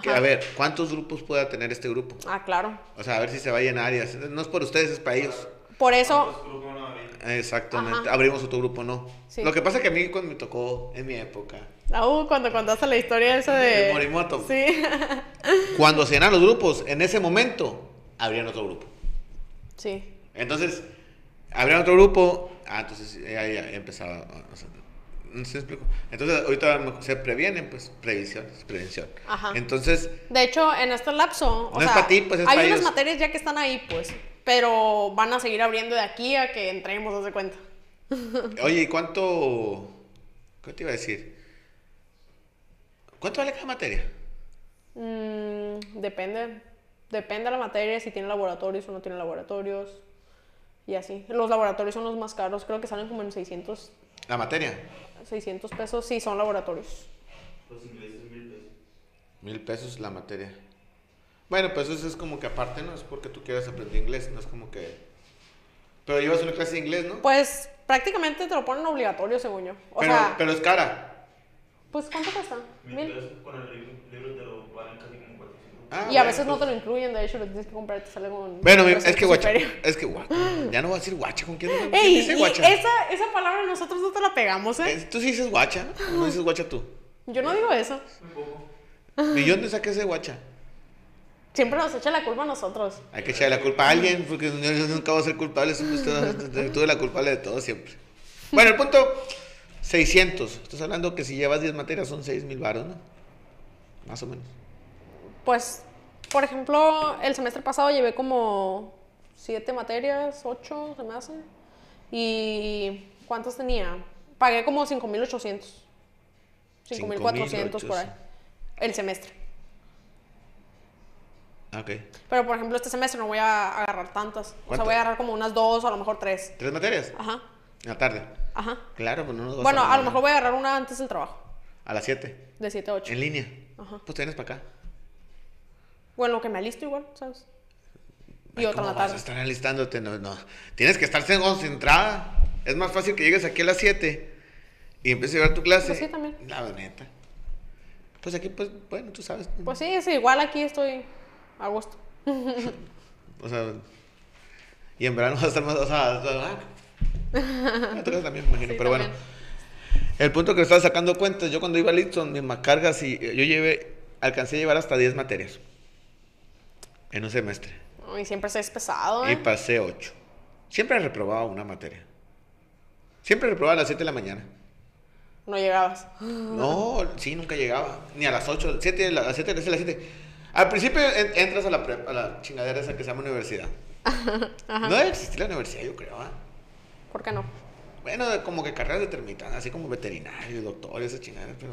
Speaker 1: Que a ver, ¿cuántos grupos pueda tener este grupo?
Speaker 2: Ah, claro.
Speaker 1: O sea, a ver si se va a llenar. No es por ustedes, es para ellos.
Speaker 2: Por eso.
Speaker 1: Exactamente.
Speaker 2: Ajá.
Speaker 1: Abrimos otro grupo, no.
Speaker 2: Sí.
Speaker 1: Lo que pasa es que a mí cuando me tocó, en mi época,
Speaker 2: ah, uh, cuando contaste la historia esa de...
Speaker 1: El Morimoto.
Speaker 2: Sí.
Speaker 1: cuando se llenan los grupos, en ese momento, abrían otro grupo.
Speaker 2: sí.
Speaker 1: Entonces, abrían otro grupo, ah, entonces ya, ya, ya empezaba, o sea, no sé si explico. Entonces, ahorita se previenen, pues, previsiones, prevención.
Speaker 2: Ajá.
Speaker 1: Entonces,
Speaker 2: De hecho, en este lapso, o
Speaker 1: No es
Speaker 2: sea,
Speaker 1: pa' ti, pues, es
Speaker 2: hay unas
Speaker 1: ellos.
Speaker 2: materias ya que están ahí, pues, pero van a seguir abriendo de aquí a que entremos, haz de cuenta.
Speaker 1: Oye, ¿y cuánto. ¿Qué te iba a decir? ¿Cuánto vale cada materia?
Speaker 2: Mm, depende. Depende de la materia, si tiene laboratorios o no tiene laboratorios. Y así. Los laboratorios son los más caros. Creo que salen como en 600,
Speaker 1: La materia.
Speaker 2: 600 pesos. Sí, son laboratorios.
Speaker 3: Los ingleses mil pesos.
Speaker 1: Mil pesos la materia. Bueno, pues eso es como que aparte, ¿no? Es porque tú quieras aprender inglés, no es como que. Pero llevas una clase de inglés, ¿no?
Speaker 2: Pues prácticamente te lo ponen obligatorio, según yo. O
Speaker 1: pero,
Speaker 2: sea,
Speaker 1: pero es cara.
Speaker 2: pues ¿cuánto cuesta?
Speaker 3: Mil
Speaker 2: Mil.
Speaker 3: pesos con el libro, libro te lo valen casi como 400.
Speaker 1: Ah,
Speaker 2: y a
Speaker 1: bueno,
Speaker 2: veces no
Speaker 1: pues-
Speaker 2: te lo incluyen, de hecho, lo tienes que comprar y te sale con.
Speaker 1: Bueno, es
Speaker 2: 300
Speaker 1: que guacha.
Speaker 2: superior.
Speaker 1: Es que guacha. Ya no voy a decir guacha. ¿Con quién, quién
Speaker 2: Ey,
Speaker 1: dice
Speaker 2: y
Speaker 1: guacha?
Speaker 2: esa, esa palabra nosotros no te la pegamos, ¿eh?
Speaker 1: Tú sí dices guacha. ¿o No dices guacha tú.
Speaker 2: Yo no digo eso.
Speaker 1: ¿Y yo dónde saqué ese guacha?
Speaker 2: Siempre nos echa la culpa a nosotros.
Speaker 1: Hay que echarle la culpa a alguien, porque yo nunca voy a ser culpable. usted- Tuve la culpable de todo siempre. Bueno, el punto 600. Estás hablando que si llevas 10 materias son 6 mil baros, ¿no? Más o menos.
Speaker 2: Pues, por ejemplo, el semestre pasado llevé como siete materias, ocho, se me hace. ¿Y cuántas tenía? Pagué como 5.800. 5.400 por ahí. El semestre.
Speaker 1: Ah, Ok.
Speaker 2: Pero, por ejemplo, este semestre no voy a agarrar tantas. O sea, voy a agarrar como unas dos a lo mejor tres.
Speaker 1: ¿Tres materias?
Speaker 2: Ajá,
Speaker 1: En la tarde.
Speaker 2: ajá.
Speaker 1: Claro, pues no nos vas
Speaker 2: Bueno, a lo
Speaker 1: ganar.
Speaker 2: mejor voy a agarrar una antes del trabajo.
Speaker 1: A las 7.
Speaker 2: De 7 a 8.
Speaker 1: En línea.
Speaker 2: Ajá.
Speaker 1: Pues tienes para acá.
Speaker 2: Bueno, que me alisto igual, ¿sabes? Y
Speaker 1: Ay,
Speaker 2: otra en
Speaker 1: ¿cómo
Speaker 2: la
Speaker 1: vas a
Speaker 2: tarde.
Speaker 1: estar alistándote? No, no. Tienes que estar concentrada. Es más fácil que llegues aquí a las 7 y empieces a llevar tu clase.
Speaker 2: Pues sí, también.
Speaker 1: La neta. Pues aquí, pues, bueno, tú sabes.
Speaker 2: Pues sí, sí, igual aquí estoy a gusto.
Speaker 1: O sea, y en verano vas a estar más, o sea, ah, en también me imagino,
Speaker 2: Sí,
Speaker 1: pero bueno. El punto que estaba sacando cuentas, yo cuando iba a Litson, mis macargas y yo llevé, alcancé a llevar hasta 10 materias en un semestre
Speaker 2: Y siempre se es pesado,
Speaker 1: y
Speaker 2: ¿eh?
Speaker 1: pasé 8. Siempre reprobaba una materia. Siempre reprobaba a las 7 de la mañana.
Speaker 2: No llegabas.
Speaker 1: No, sí, nunca llegaba. Ni a las 8, 7, a las 7, a las 7. Al principio en- entras a la, a la chingadera esa que se llama universidad. No debe existir la universidad, yo creo, ¿ah?
Speaker 2: ¿Por qué no?
Speaker 1: Bueno, de- como que carreras determinadas, así como veterinario, doctor, esa chingadera, pero...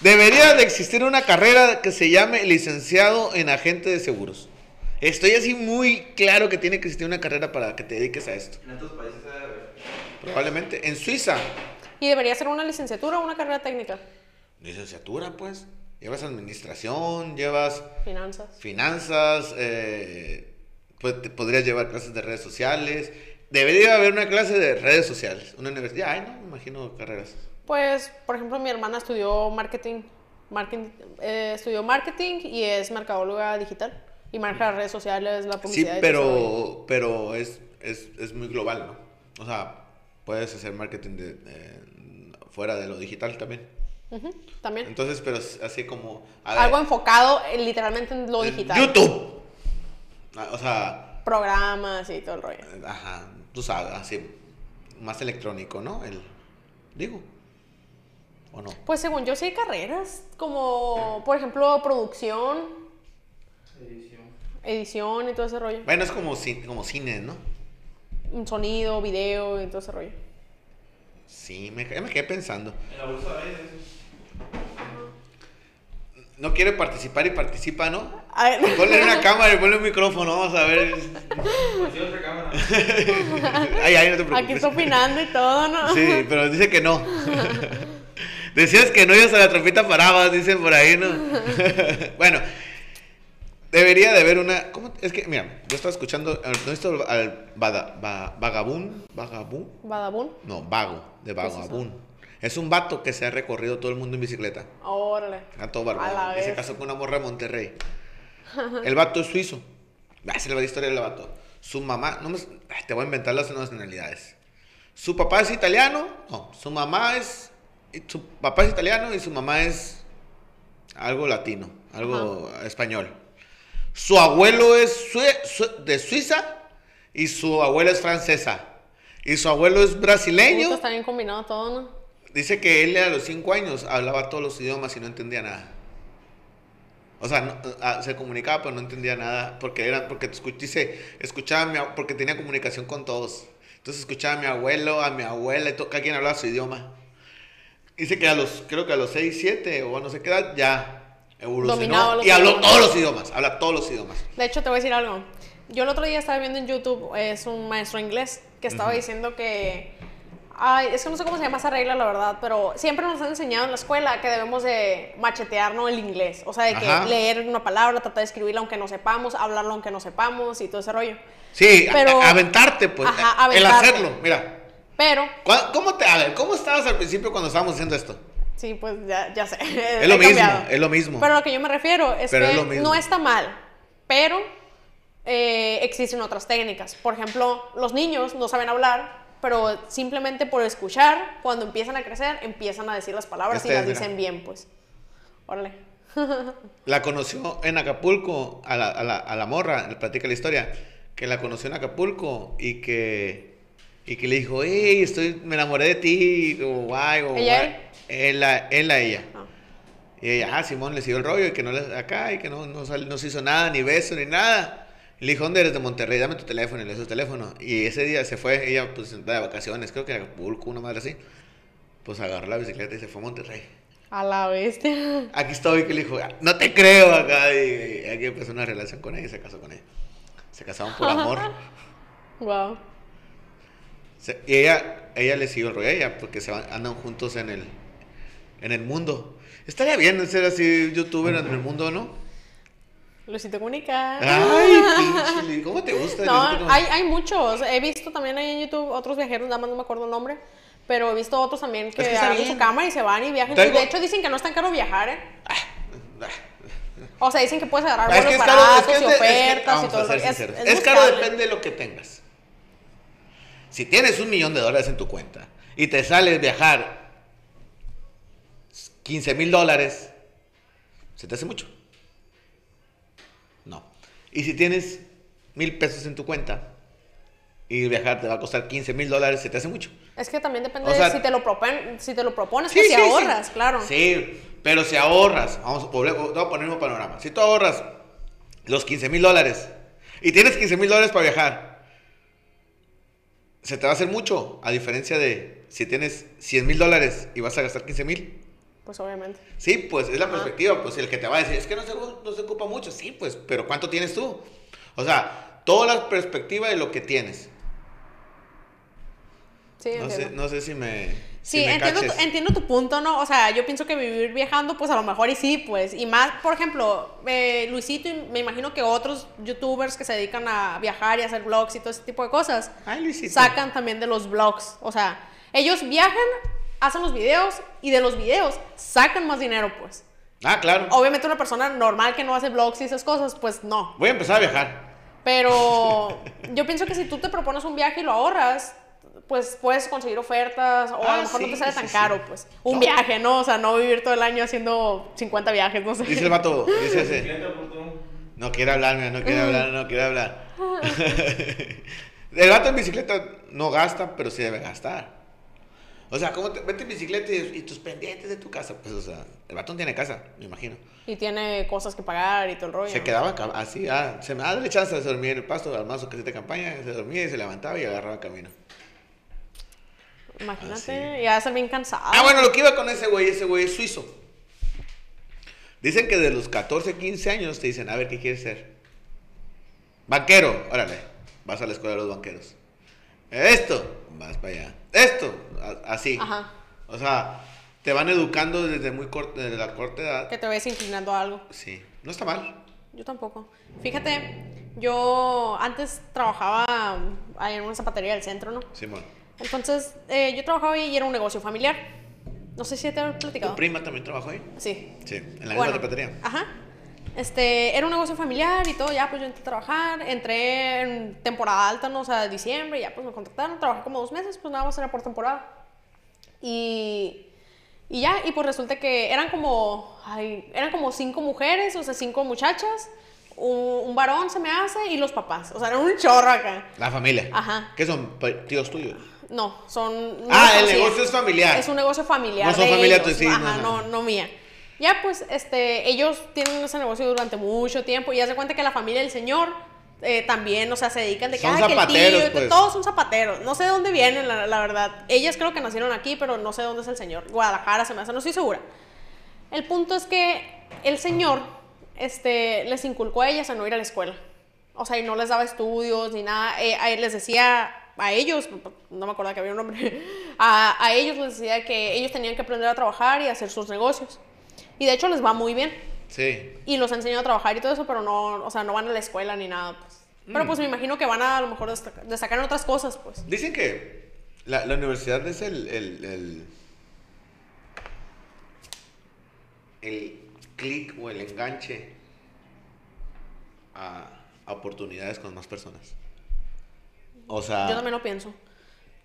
Speaker 1: Debería de existir una carrera que se llame licenciado en agente de seguros. Estoy así muy claro que tiene que existir una carrera para que te dediques a esto.
Speaker 3: En otros países debe haber.
Speaker 1: Probablemente en Suiza.
Speaker 2: Y debería ser una licenciatura o una carrera técnica.
Speaker 1: Licenciatura, pues. Llevas administración, llevas
Speaker 2: Finanzas.
Speaker 1: finanzas, eh, pues te podrías llevar clases de redes sociales. Debería haber una clase de redes sociales. Una universidad. Ay, no, me imagino carreras.
Speaker 2: Pues, por ejemplo, mi hermana estudió marketing. marketing eh, estudió marketing y es mercadóloga digital. Y maneja las redes sociales, la
Speaker 1: Sí,
Speaker 2: publicidad. rollo.
Speaker 1: pero, pero es, es, es muy global, ¿no? O sea, puedes hacer marketing de, fuera de lo digital también.
Speaker 2: También.
Speaker 1: Entonces, pero es así como... a ver,
Speaker 2: Algo enfocado eh, literalmente en lo
Speaker 1: en
Speaker 2: digital.
Speaker 1: YouTube. Ah, O sea,
Speaker 2: Programas y todo el rollo.
Speaker 1: ajá, tú sabes, así, más electrónico, ¿no? El, digo, ¿o no?
Speaker 2: Pues según yo sí hay carreras como, por ejemplo, producción,
Speaker 3: Edición.
Speaker 2: edición y todo ese rollo.
Speaker 1: Bueno, es como, como cine, ¿no?
Speaker 2: Un sonido, video y todo ese rollo.
Speaker 1: Sí, me, me quedé pensando.
Speaker 3: En la bolsa de eso.
Speaker 1: No quiere participar y participa, ¿no?
Speaker 2: A ver,
Speaker 1: Ponle una cámara y ponle un micrófono, vamos a ver.
Speaker 3: Otra cámara.
Speaker 1: Ay, ay, no te preocupes.
Speaker 2: aquí está opinando y todo, ¿no?
Speaker 1: Sí, pero dice que no. Decías que no ibas a la tropita parabas, dicen por ahí, ¿no? bueno, debería de haber una. ¿Cómo? Es que, mira, yo estaba escuchando. eh, ¿No esto al Bada- Va- vagabún? ¿Vagabún?
Speaker 2: Badabun.
Speaker 1: No, vago, de
Speaker 2: ¿Qué es eso?
Speaker 1: vagabún. Es un vato que se ha recorrido todo el mundo en bicicleta.
Speaker 2: Órale.
Speaker 1: A todo
Speaker 2: A
Speaker 1: barbado.
Speaker 2: la
Speaker 1: Y se casó con una morra de Monterrey. El vato es suizo. Ah, Esa es la historia del vato. Su mamá, no me, ay, te voy a inventar las nacionalidades. Su papá es italiano, no, su mamá es, su papá es italiano y su mamá es algo latino, algo español. Su abuelo es de Suiza y su abuela es francesa. Y su abuelo es brasileño.
Speaker 2: Puta, está bien combinado todo, ¿no?
Speaker 1: Dice que él a los cinco años hablaba todos los idiomas y no entendía nada. O sea, no- se comunicaba pero no entendía nada porque era porque dice, escuchaba mi porque tenía comunicación con todos. Entonces escuchaba a mi abuelo, a mi abuela, y todo, cada quien hablaba su idioma. Dice que a los, creo que a los 6, 7 o no sé qué edad, ya evolucionó. Y habló todos los idiomas, habla todos los idiomas.
Speaker 2: De hecho, te voy a decir algo. Yo el otro día estaba viendo en YouTube, es un maestro inglés que estaba diciendo que. Ay, es que no sé cómo se llama esa regla, la verdad, pero siempre nos han enseñado en la escuela que debemos de machetear ¿no? el inglés. O sea, de que
Speaker 1: Ajá.
Speaker 2: leer una palabra, tratar de escribirla aunque no sepamos, hablarlo aunque no sepamos y todo ese rollo.
Speaker 1: Sí,
Speaker 2: Pero-
Speaker 1: aventarte, pues.
Speaker 2: Ajá,
Speaker 1: El
Speaker 2: aventarte.
Speaker 1: hacerlo, mira.
Speaker 2: Pero,
Speaker 1: ¿Cuá- ¿Cómo te, a ver, ¿cómo estabas al principio cuando estábamos haciendo esto?
Speaker 2: sí, pues ya, ya sé.
Speaker 1: Es lo mismo,
Speaker 2: cambiado.
Speaker 1: es lo mismo.
Speaker 2: Pero lo que yo me refiero es
Speaker 1: Pero
Speaker 2: que
Speaker 1: es
Speaker 2: no está mal, pero eh, existen otras técnicas. Por ejemplo, los niños no saben hablar, pero simplemente por escuchar, cuando empiezan a crecer, empiezan a decir las palabras
Speaker 1: Este
Speaker 2: y
Speaker 1: es,
Speaker 2: las dicen bien, pues. Órale.
Speaker 1: La conoció en Acapulco, a la, a la, a la morra, le platica la historia, que la conoció en Acapulco y que, y que le dijo, hey, estoy, me enamoré de ti, o guay, o
Speaker 2: ¿Ella,
Speaker 1: guay". Él, a- él a ella.
Speaker 2: Ah.
Speaker 1: Y ella, ah, Simón le siguió el rollo y que no le, acá, y que no, no, sal- no se hizo nada, ni beso, ni nada. Y le dijo, ¿dónde eres de Monterrey? Dame tu teléfono, y le dio su teléfono. Y ese día se fue, ella pues de vacaciones, creo que en Acapulco, una madre así. Pues agarró la bicicleta y se fue a Monterrey.
Speaker 2: A la bestia.
Speaker 1: Aquí estoy, que le dijo, no te creo acá. Y, y aquí empezó una relación con ella y se casó con ella. Se casaron por amor.
Speaker 2: Wow.
Speaker 1: Se- y ella, ella le siguió el rollo a ella porque se van- andan juntos en el, en el mundo. Estaría bien ser así youtuber en el mundo, ¿no?
Speaker 2: Luisito Comunica.
Speaker 1: Ay, pinche, ¿cómo te gusta?
Speaker 2: No, hay, hay muchos. He visto también ahí en YouTube otros viajeros, nada más no me acuerdo el nombre. Pero he visto otros también que,
Speaker 1: Es que
Speaker 2: agarran su cámara y se van y viajan. Y de hecho dicen que no es tan caro viajar, ¿eh? O sea, dicen que puedes agarrar
Speaker 1: Ah, Es que es caro, es que
Speaker 2: y ofertas y todo. Es,
Speaker 1: caro depende de lo que tengas. Si tienes un millón de dólares en tu cuenta y te sales viajar 15 mil dólares, ¿se te hace mucho? No. Y si tienes mil pesos en tu cuenta y viajar te va a costar 15 mil dólares, ¿se te hace mucho?
Speaker 2: Es que también depende
Speaker 1: O sea-
Speaker 2: de si te lo, proponen, si te lo propones,
Speaker 1: Sí,
Speaker 2: pues si
Speaker 1: sí, sí.
Speaker 2: ahorras, claro.
Speaker 1: Sí, pero si ahorras, vamos a poner, voy a poner un panorama. Si tú ahorras los 15 mil dólares y tienes 15 mil dólares para viajar, se te va a hacer mucho, a diferencia de si tienes 100 mil dólares y vas a gastar 15 mil.
Speaker 2: Pues obviamente.
Speaker 1: Sí, pues es la
Speaker 2: Ajá.
Speaker 1: perspectiva, pues el que te va a decir, es que no se, no se ocupa mucho, sí, pues, pero ¿cuánto tienes tú? O sea, toda la perspectiva de lo que tienes.
Speaker 2: Sí,
Speaker 1: No sé, no sé si me...
Speaker 2: Sí,
Speaker 1: si
Speaker 2: entiendo, tu, entiendo tu punto, ¿no? O sea, yo pienso que vivir viajando, pues a lo mejor y sí, pues. Y más, por ejemplo, eh, Luisito y me imagino que otros youtubers que se dedican a viajar y hacer vlogs y todo ese tipo de cosas,
Speaker 1: Ay, Luisito.
Speaker 2: sacan también de los vlogs. O sea, ellos viajan, hacen los videos y de los videos sacan más dinero, pues.
Speaker 1: Ah, claro.
Speaker 2: Obviamente una persona normal que no hace vlogs y esas cosas, pues no.
Speaker 1: Voy a empezar a viajar.
Speaker 2: Pero yo pienso que si tú te propones un viaje y lo ahorras, pues puedes conseguir ofertas o a
Speaker 1: Ah,
Speaker 2: lo mejor no te sale
Speaker 1: sí,
Speaker 2: tan
Speaker 1: sí.
Speaker 2: caro, pues. Un
Speaker 1: No.
Speaker 2: viaje, ¿no? O sea, no vivir todo el año haciendo 50 viajes, no sé.
Speaker 1: Dice el vato, dice ese. No quiere hablar, mira, no quiere hablar, no quiere hablar. el vato en bicicleta no gasta, pero sí debe gastar. O sea, ¿cómo te, vete en bicicleta y, y tus pendientes de tu casa? Pues, o sea, el vato no tiene casa, me imagino.
Speaker 2: Y tiene cosas que pagar y todo el rollo.
Speaker 1: Se quedaba así, ah, se me daba chance de dormir en el pasto, armaba su casita de campaña, se dormía y se levantaba y agarraba el camino.
Speaker 2: Imagínate, ya ser bien cansado.
Speaker 1: Ah, bueno, lo que iba con ese güey, ese güey es suizo. Dicen que de los 14, 15 años te dicen, a ver, ¿qué quieres ser? Banquero, órale, vas a la escuela de los banqueros. Esto, vas para allá. Esto, a- así.
Speaker 2: Ajá.
Speaker 1: O sea, te van educando desde muy corta, desde la corta edad.
Speaker 2: Que te vayas inclinando a algo.
Speaker 1: Sí, no está mal.
Speaker 2: Yo tampoco. Fíjate, yo antes trabajaba en una zapatería del centro, ¿no?
Speaker 1: Simón.
Speaker 2: Entonces, eh, yo trabajaba ahí y era un negocio familiar. No sé si te he platicado.
Speaker 1: ¿Tu prima también trabajó ahí?
Speaker 2: Sí.
Speaker 1: Sí, en la
Speaker 2: Bueno,
Speaker 1: misma zapatería.
Speaker 2: Ajá. Este, era un negocio familiar y todo, ya pues yo entré a trabajar, entré en temporada alta, no, o sea, diciembre, ya pues me contrataron, trabajé como dos meses, pues nada más era por temporada. Y, y ya, y pues resulta que eran como, ay, eran como cinco mujeres, o sea, cinco muchachas, un, un varón se me hace y los papás, o sea, era un chorro acá.
Speaker 1: La familia.
Speaker 2: Ajá.
Speaker 1: ¿Qué son? ¿Tíos tuyos?
Speaker 2: No, son...
Speaker 1: Ah, el negocio es familiar.
Speaker 2: Es un negocio familiar.
Speaker 1: No son
Speaker 2: de
Speaker 1: familia
Speaker 2: ellos.
Speaker 1: sí,
Speaker 2: Ajá,
Speaker 1: no,
Speaker 2: no, no mía. Ya, pues, este, ellos tienen ese negocio durante mucho tiempo y haz de cuenta que la familia del señor eh, también, o sea, se dedican de que,
Speaker 1: Son
Speaker 2: "Ay, que el
Speaker 1: zapateros,
Speaker 2: tío",
Speaker 1: pues.
Speaker 2: todos son zapateros. No sé de dónde vienen, la, la verdad. Ellas creo que nacieron aquí, pero no sé dónde es el señor. Guadalajara se me hace, no estoy segura. El punto es que el señor este, les inculcó a ellas a no ir a la escuela. O sea, y no les daba estudios ni nada. Eh, les decía a ellos, no me acuerdo que había un nombre, a, a ellos les decía que ellos tenían que aprender a trabajar y hacer sus negocios. Y de hecho les va muy bien.
Speaker 1: Sí.
Speaker 2: Y los enseñó a trabajar y todo eso, pero no, o sea, no van a la escuela ni nada, pues. Pero pues me imagino que van a a lo mejor destaca- destacar en otras cosas, pues.
Speaker 1: Dicen que la, la universidad es el, el, el, el clic o el enganche a, a oportunidades con más personas. O sea,
Speaker 2: Yo también lo pienso.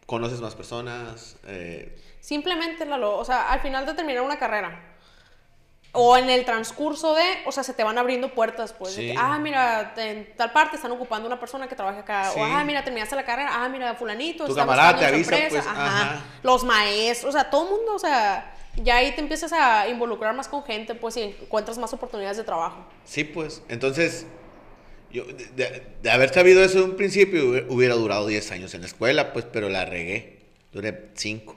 Speaker 1: conoces más personas. eh,
Speaker 2: Simplemente, Lalo, o sea, al final de terminar una carrera, o en el transcurso de, o sea, se te van abriendo puertas, pues. de
Speaker 1: Sí.
Speaker 2: que, ah, mira, en tal parte están ocupando una persona que trabaja acá.
Speaker 1: Sí.
Speaker 2: O, ah, mira, terminaste la carrera. Ah, mira, fulanito.
Speaker 1: Tu camarada te avisa, pues, ajá.
Speaker 2: Los maestros, o sea, todo el mundo, o sea, ya ahí te empiezas a involucrar más con gente, pues, y encuentras más oportunidades de trabajo.
Speaker 1: sí, pues. Entonces, yo, de, de- de haber sabido eso de un principio, hubiera- hubiera durado 10 años en la escuela, pues, pero la regué. Duré 5.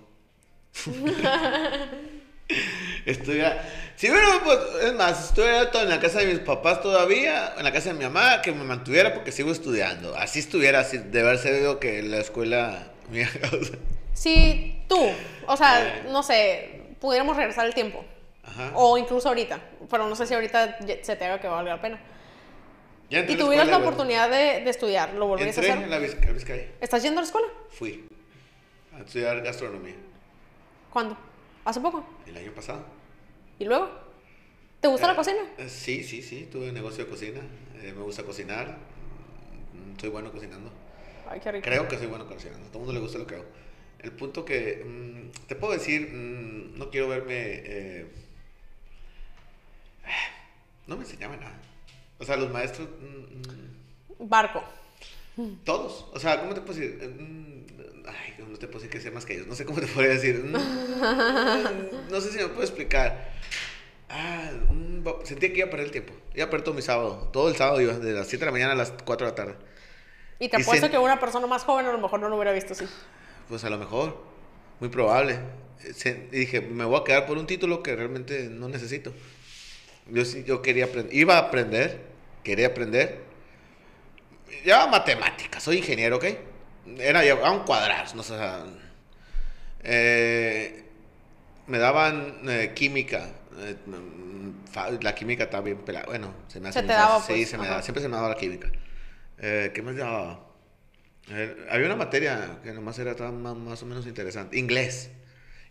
Speaker 1: Estuviera. Si hubiera, pues, es más, estuviera todo en la casa de mis papás todavía, en la casa de mi mamá, que me mantuviera porque sigo estudiando. Así estuviera, así, de haber sabido que la escuela. mía, o sea,
Speaker 2: Si tú, o sea,
Speaker 1: Eh.
Speaker 2: no sé, pudiéramos regresar el tiempo.
Speaker 1: Ajá.
Speaker 2: O incluso ahorita, pero no sé si ahorita se te haga que valga la pena.
Speaker 1: Ya
Speaker 2: Y
Speaker 1: a la
Speaker 2: tuvieras la oportunidad de, de estudiar, ¿lo volverías a
Speaker 1: Entré
Speaker 2: hacer?
Speaker 1: en la Viz- Vizcaya.
Speaker 2: ¿Estás yendo a la escuela?
Speaker 1: Fui a estudiar gastronomía
Speaker 2: ¿Cuándo? ¿Hace poco?
Speaker 1: el año pasado.
Speaker 2: ¿Y luego? ¿Te gusta la
Speaker 1: Eh,
Speaker 2: cocina?
Speaker 1: eh, Sí, sí, sí, tuve negocio de cocina. eh, me gusta cocinar. mm, Soy bueno cocinando.
Speaker 2: Ay, qué rico.
Speaker 1: Creo que soy bueno cocinando. A todo el mundo le gusta lo que hago. El punto que mm, te puedo decir, mm, no quiero verme. no me enseñaban nada. O sea, los maestros, mm,
Speaker 2: Barco.
Speaker 1: mm, todos. O sea, ¿cómo te puedo decir? Mm, ay, no te puedo decir que sea más que ellos. No sé cómo te podría decir. No sé si me puedo explicar. Ah, bo- sentía que iba a perder el tiempo. Iba a perder todo mi sábado. Todo el sábado iba, de las 7 de la mañana a las 4 de la tarde.
Speaker 2: Y te
Speaker 1: Y
Speaker 2: apuesto que una persona más joven a lo mejor no lo hubiera visto así.
Speaker 1: Pues a lo mejor, muy probable. Eh, se- Y dije, me voy a quedar por un título que realmente no necesito. Yo sí, yo quería aprender, iba a aprender, quería aprender. Ya matemáticas, soy ingeniero, ¿ok? Era llevaban cuadrados, no sé. o sea, eh, me daban eh, química. eh, la química está bien pelada. Bueno, se me hace
Speaker 2: Se te daba,
Speaker 1: fácil.
Speaker 2: pues,
Speaker 1: Sí, se me da, siempre se me daba la química. Eh, ¿Qué más daba? Eh, había una materia que nomás era tan ma- más, o menos interesante. Inglés.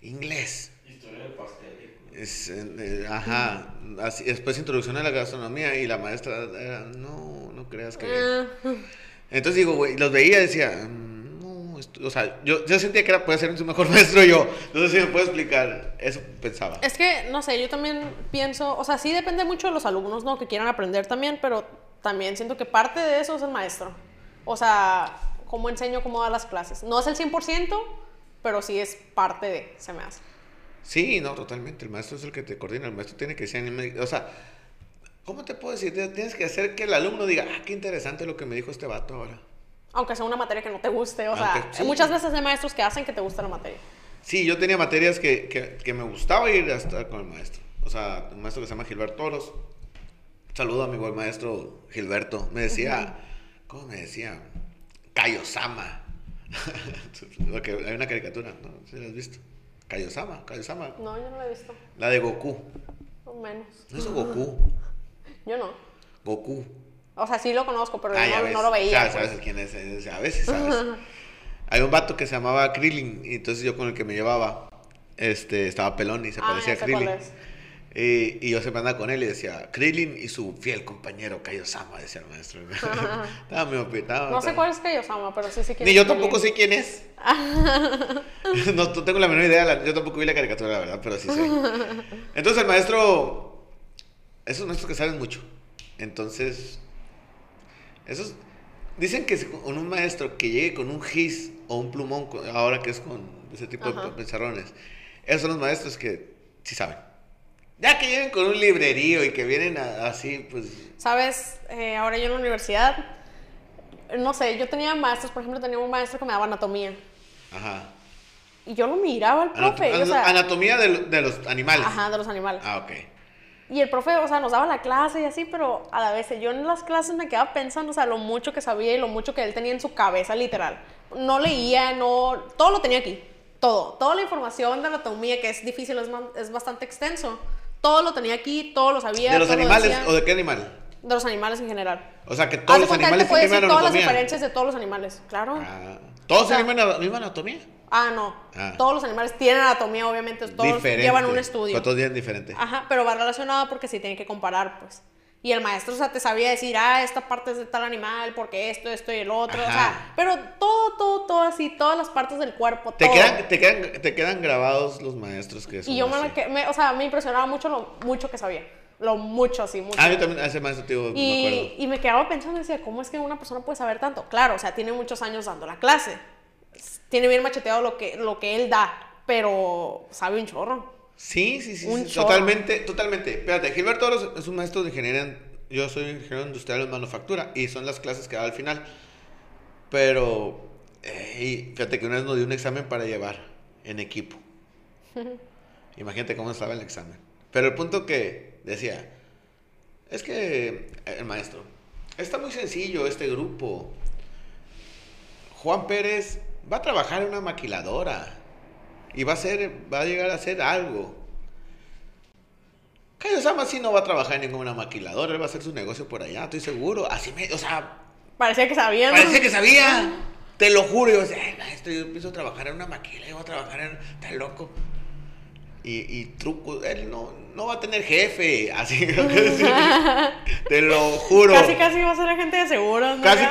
Speaker 1: Inglés.
Speaker 3: Historia del pastel.
Speaker 1: Es, eh, eh, ajá. Así, después introducción a la gastronomía y la maestra era, no, no creas que...
Speaker 2: Ah,
Speaker 1: Entonces digo, güey, los veía y decía, "Mm, no, esto- o sea, yo, yo sentía que era, puede ser su mejor maestro yo. No sé si me puedo explicar. Eso pensaba.
Speaker 2: es que, no sé, yo también pienso, o sea, sí depende mucho de los alumnos, ¿no? Que quieran aprender también, pero también siento que parte de eso es el maestro. O sea, cómo enseño, cómo da las clases. No es el 100%, pero sí es parte de, se me hace.
Speaker 1: Sí, no, totalmente. El maestro es el que te coordina. El maestro tiene que ser. O sea, ¿cómo te puedo decir? Tienes que hacer que el alumno diga, ah, qué interesante lo que me dijo este vato ahora.
Speaker 2: Aunque sea una materia que no te guste, o sea,
Speaker 1: sí.
Speaker 2: muchas veces hay maestros que hacen que te guste la materia.
Speaker 1: Sí, yo tenía materias que, que, que me gustaba ir a estar con el maestro. O sea, un maestro que se llama Gilberto Toros. Saludo a mi buen maestro Gilberto. Me decía, ¿cómo me decía? Kaiosama. Porque hay una caricatura, ¿no? ¿Sí la has visto? Kaiosama, Kaiosama.
Speaker 2: No, yo no lo he visto,
Speaker 1: La de Goku.
Speaker 2: o menos.
Speaker 1: No es Goku.
Speaker 2: Yo no.
Speaker 1: Goku.
Speaker 2: O sea, sí lo conozco, pero
Speaker 1: Ah,
Speaker 2: no, lo veía.
Speaker 1: Sabes,
Speaker 2: pues.
Speaker 1: sabes quién es, sabes, sí sabes. Hay un vato que se llamaba Krillin, y entonces yo con el que me llevaba, este, estaba pelón y se
Speaker 2: Ah,
Speaker 1: parecía a
Speaker 2: cuál
Speaker 1: Krillin.
Speaker 2: es.
Speaker 1: Y, y yo siempre andaba con él y decía, Krillin y su fiel compañero Kaiosama, decía el maestro. estaba.
Speaker 2: No sé cuál es Kaiosama, pero sí sé quién
Speaker 1: Ni
Speaker 2: es
Speaker 1: yo
Speaker 2: Krillin.
Speaker 1: tampoco sé quién es. no, no tengo la menor idea, la- yo tampoco vi la caricatura, la verdad, pero sí sé. Entonces el maestro, esos maestros que saben mucho. Entonces, esos, dicen que con un maestro que llegue con un gis o un plumón, ahora que es con ese tipo
Speaker 2: Ajá.
Speaker 1: de pizarrones, esos son los maestros que sí saben. Ya que lleguen con un librerío y que vienen a- así, pues...
Speaker 2: Sabes, Eh, ahora yo en la universidad no sé, yo tenía maestros, por ejemplo, tenía un maestro que me daba anatomía.
Speaker 1: Ajá.
Speaker 2: Y yo lo miraba al profe, o sea,
Speaker 1: anatomía de, de los animales.
Speaker 2: ajá, de los animales.
Speaker 1: Ah, ok.
Speaker 2: Y el profe, o sea, nos daba la clase y así, pero a la vez yo en las clases me quedaba pensando, o sea, lo mucho que sabía y lo mucho que él tenía en su cabeza, literal. No leía, no, todo lo tenía aquí, todo. Toda la información de anatomía, que es difícil, es, es bastante extenso, todo lo tenía aquí, todo lo sabía.
Speaker 1: ¿De los
Speaker 2: todo
Speaker 1: animales o de qué animal?
Speaker 2: De los animales en general.
Speaker 1: O sea, que todos los animales
Speaker 2: te puede
Speaker 1: tienen
Speaker 2: decir todas las diferencias de todos los animales, claro.
Speaker 1: Ah, ¿Todos
Speaker 2: O sea-
Speaker 1: tienen la misma anatomía?
Speaker 2: Ah, no.
Speaker 1: Ah.
Speaker 2: Todos los animales tienen anatomía, obviamente, todos
Speaker 1: diferente.
Speaker 2: llevan un estudio.
Speaker 1: Pero Todos tienen diferente.
Speaker 2: Ajá, pero va relacionado porque sí tiene que comparar, pues. Y el maestro, o sea, te sabía decir, ah, esta parte es de tal animal, porque esto, esto y el otro, o
Speaker 1: Ajá.
Speaker 2: sea, pero todo, todo, todo así, todas las partes del cuerpo,
Speaker 1: Te
Speaker 2: todo.
Speaker 1: quedan, te, quedan, te quedan grabados los maestros que son
Speaker 2: y yo me,
Speaker 1: así.
Speaker 2: me- o sea, me impresionaba mucho lo mucho que sabía, lo mucho, así, mucho.
Speaker 1: Ah, yo también, ese maestro, tío, me acuerdo.
Speaker 2: y, y me quedaba pensando, decía, ¿cómo es que una persona puede saber tanto? Claro, o sea, tiene muchos años dando la clase, tiene bien macheteado lo que, lo que él da, pero sabe un chorro.
Speaker 1: Sí, sí, sí, sí, totalmente, totalmente. Espérate, Gilberto Oros es un maestro de ingeniería, en- yo soy ingeniero industrial en manufactura y son las clases que da al final. Pero, eh, y fíjate que una vez nos dio un examen para llevar en equipo. Imagínate cómo estaba el examen. Pero el punto que decía, es que el maestro, está muy sencillo este grupo. Juan Pérez va a trabajar en una maquiladora y va a ser, va a llegar a hacer algo. Cayo Sama sí no va a trabajar en ninguna maquiladora, él va a hacer su negocio por allá, estoy seguro. Así me, o sea,
Speaker 2: Parecía que sabía, ¿no?
Speaker 1: parecía que sabía. Te lo juro, yo decía, "Ay, maestro, yo empiezo a trabajar en una maquila, yo voy a trabajar en. Está loco. Y, y truco, él no, no va a tener jefe, así. Te lo juro.
Speaker 2: Casi, casi va a ser agente de seguros, ¿no?
Speaker 1: Casi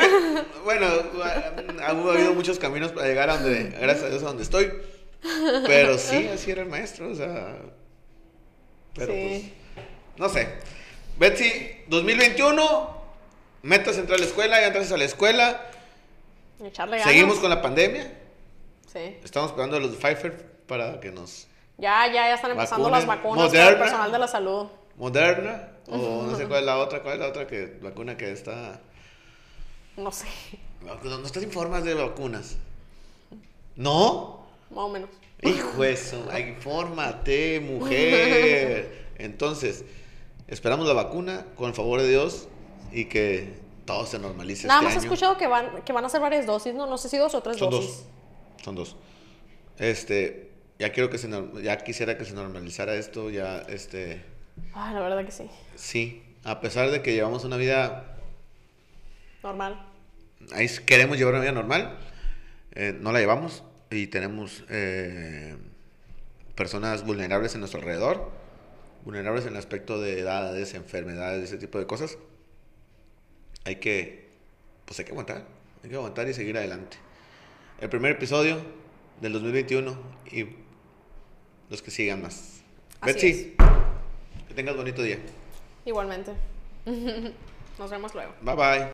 Speaker 1: bueno, ha, ha habido muchos caminos para llegar a donde, gracias a Dios, a donde estoy. Pero sí, así era el maestro, o sea. Pero
Speaker 2: Sí.
Speaker 1: pues, no sé. Betsy, 2021, metas entrar a la escuela, ya entras a la escuela.
Speaker 2: Echarle ganas.
Speaker 1: Seguimos con la pandemia.
Speaker 2: Sí.
Speaker 1: Estamos esperando a los de Pfizer para que nos.
Speaker 2: Ya, ya, ya están empezando
Speaker 1: Vacunen.
Speaker 2: las vacunas para el
Speaker 1: Moderna.
Speaker 2: personal de la salud.
Speaker 1: Moderna, o no sé cuál es la otra, cuál es la otra que, vacuna que está.
Speaker 2: No sé,
Speaker 1: No, no estás informas de vacunas. ¿No?
Speaker 2: Más o menos.
Speaker 1: Hijo eso, infórmate, mujer. Entonces, esperamos la vacuna con el favor de Dios y que todo se normalice.
Speaker 2: Nada
Speaker 1: este
Speaker 2: más he escuchado que van, que van a ser varias dosis, ¿no? No sé si dos o tres
Speaker 1: Son
Speaker 2: dosis.
Speaker 1: dos. Son dos. Este, ya quiero que se ya quisiera que se normalizara esto, ya este,
Speaker 2: Ay, la verdad que sí.
Speaker 1: sí, a pesar de que llevamos una vida
Speaker 2: Normal.
Speaker 1: ahí queremos llevar una vida normal, eh, no la llevamos y tenemos eh, personas vulnerables en nuestro alrededor, vulnerables en el aspecto de edades, enfermedades, ese tipo de cosas. Hay que, pues hay que aguantar, hay que aguantar y seguir adelante. El primer episodio del 2021 y los que sigan más.
Speaker 2: Así
Speaker 1: Betsy, que tengas bonito día.
Speaker 2: Igualmente. Nos vemos luego.
Speaker 1: Bye bye.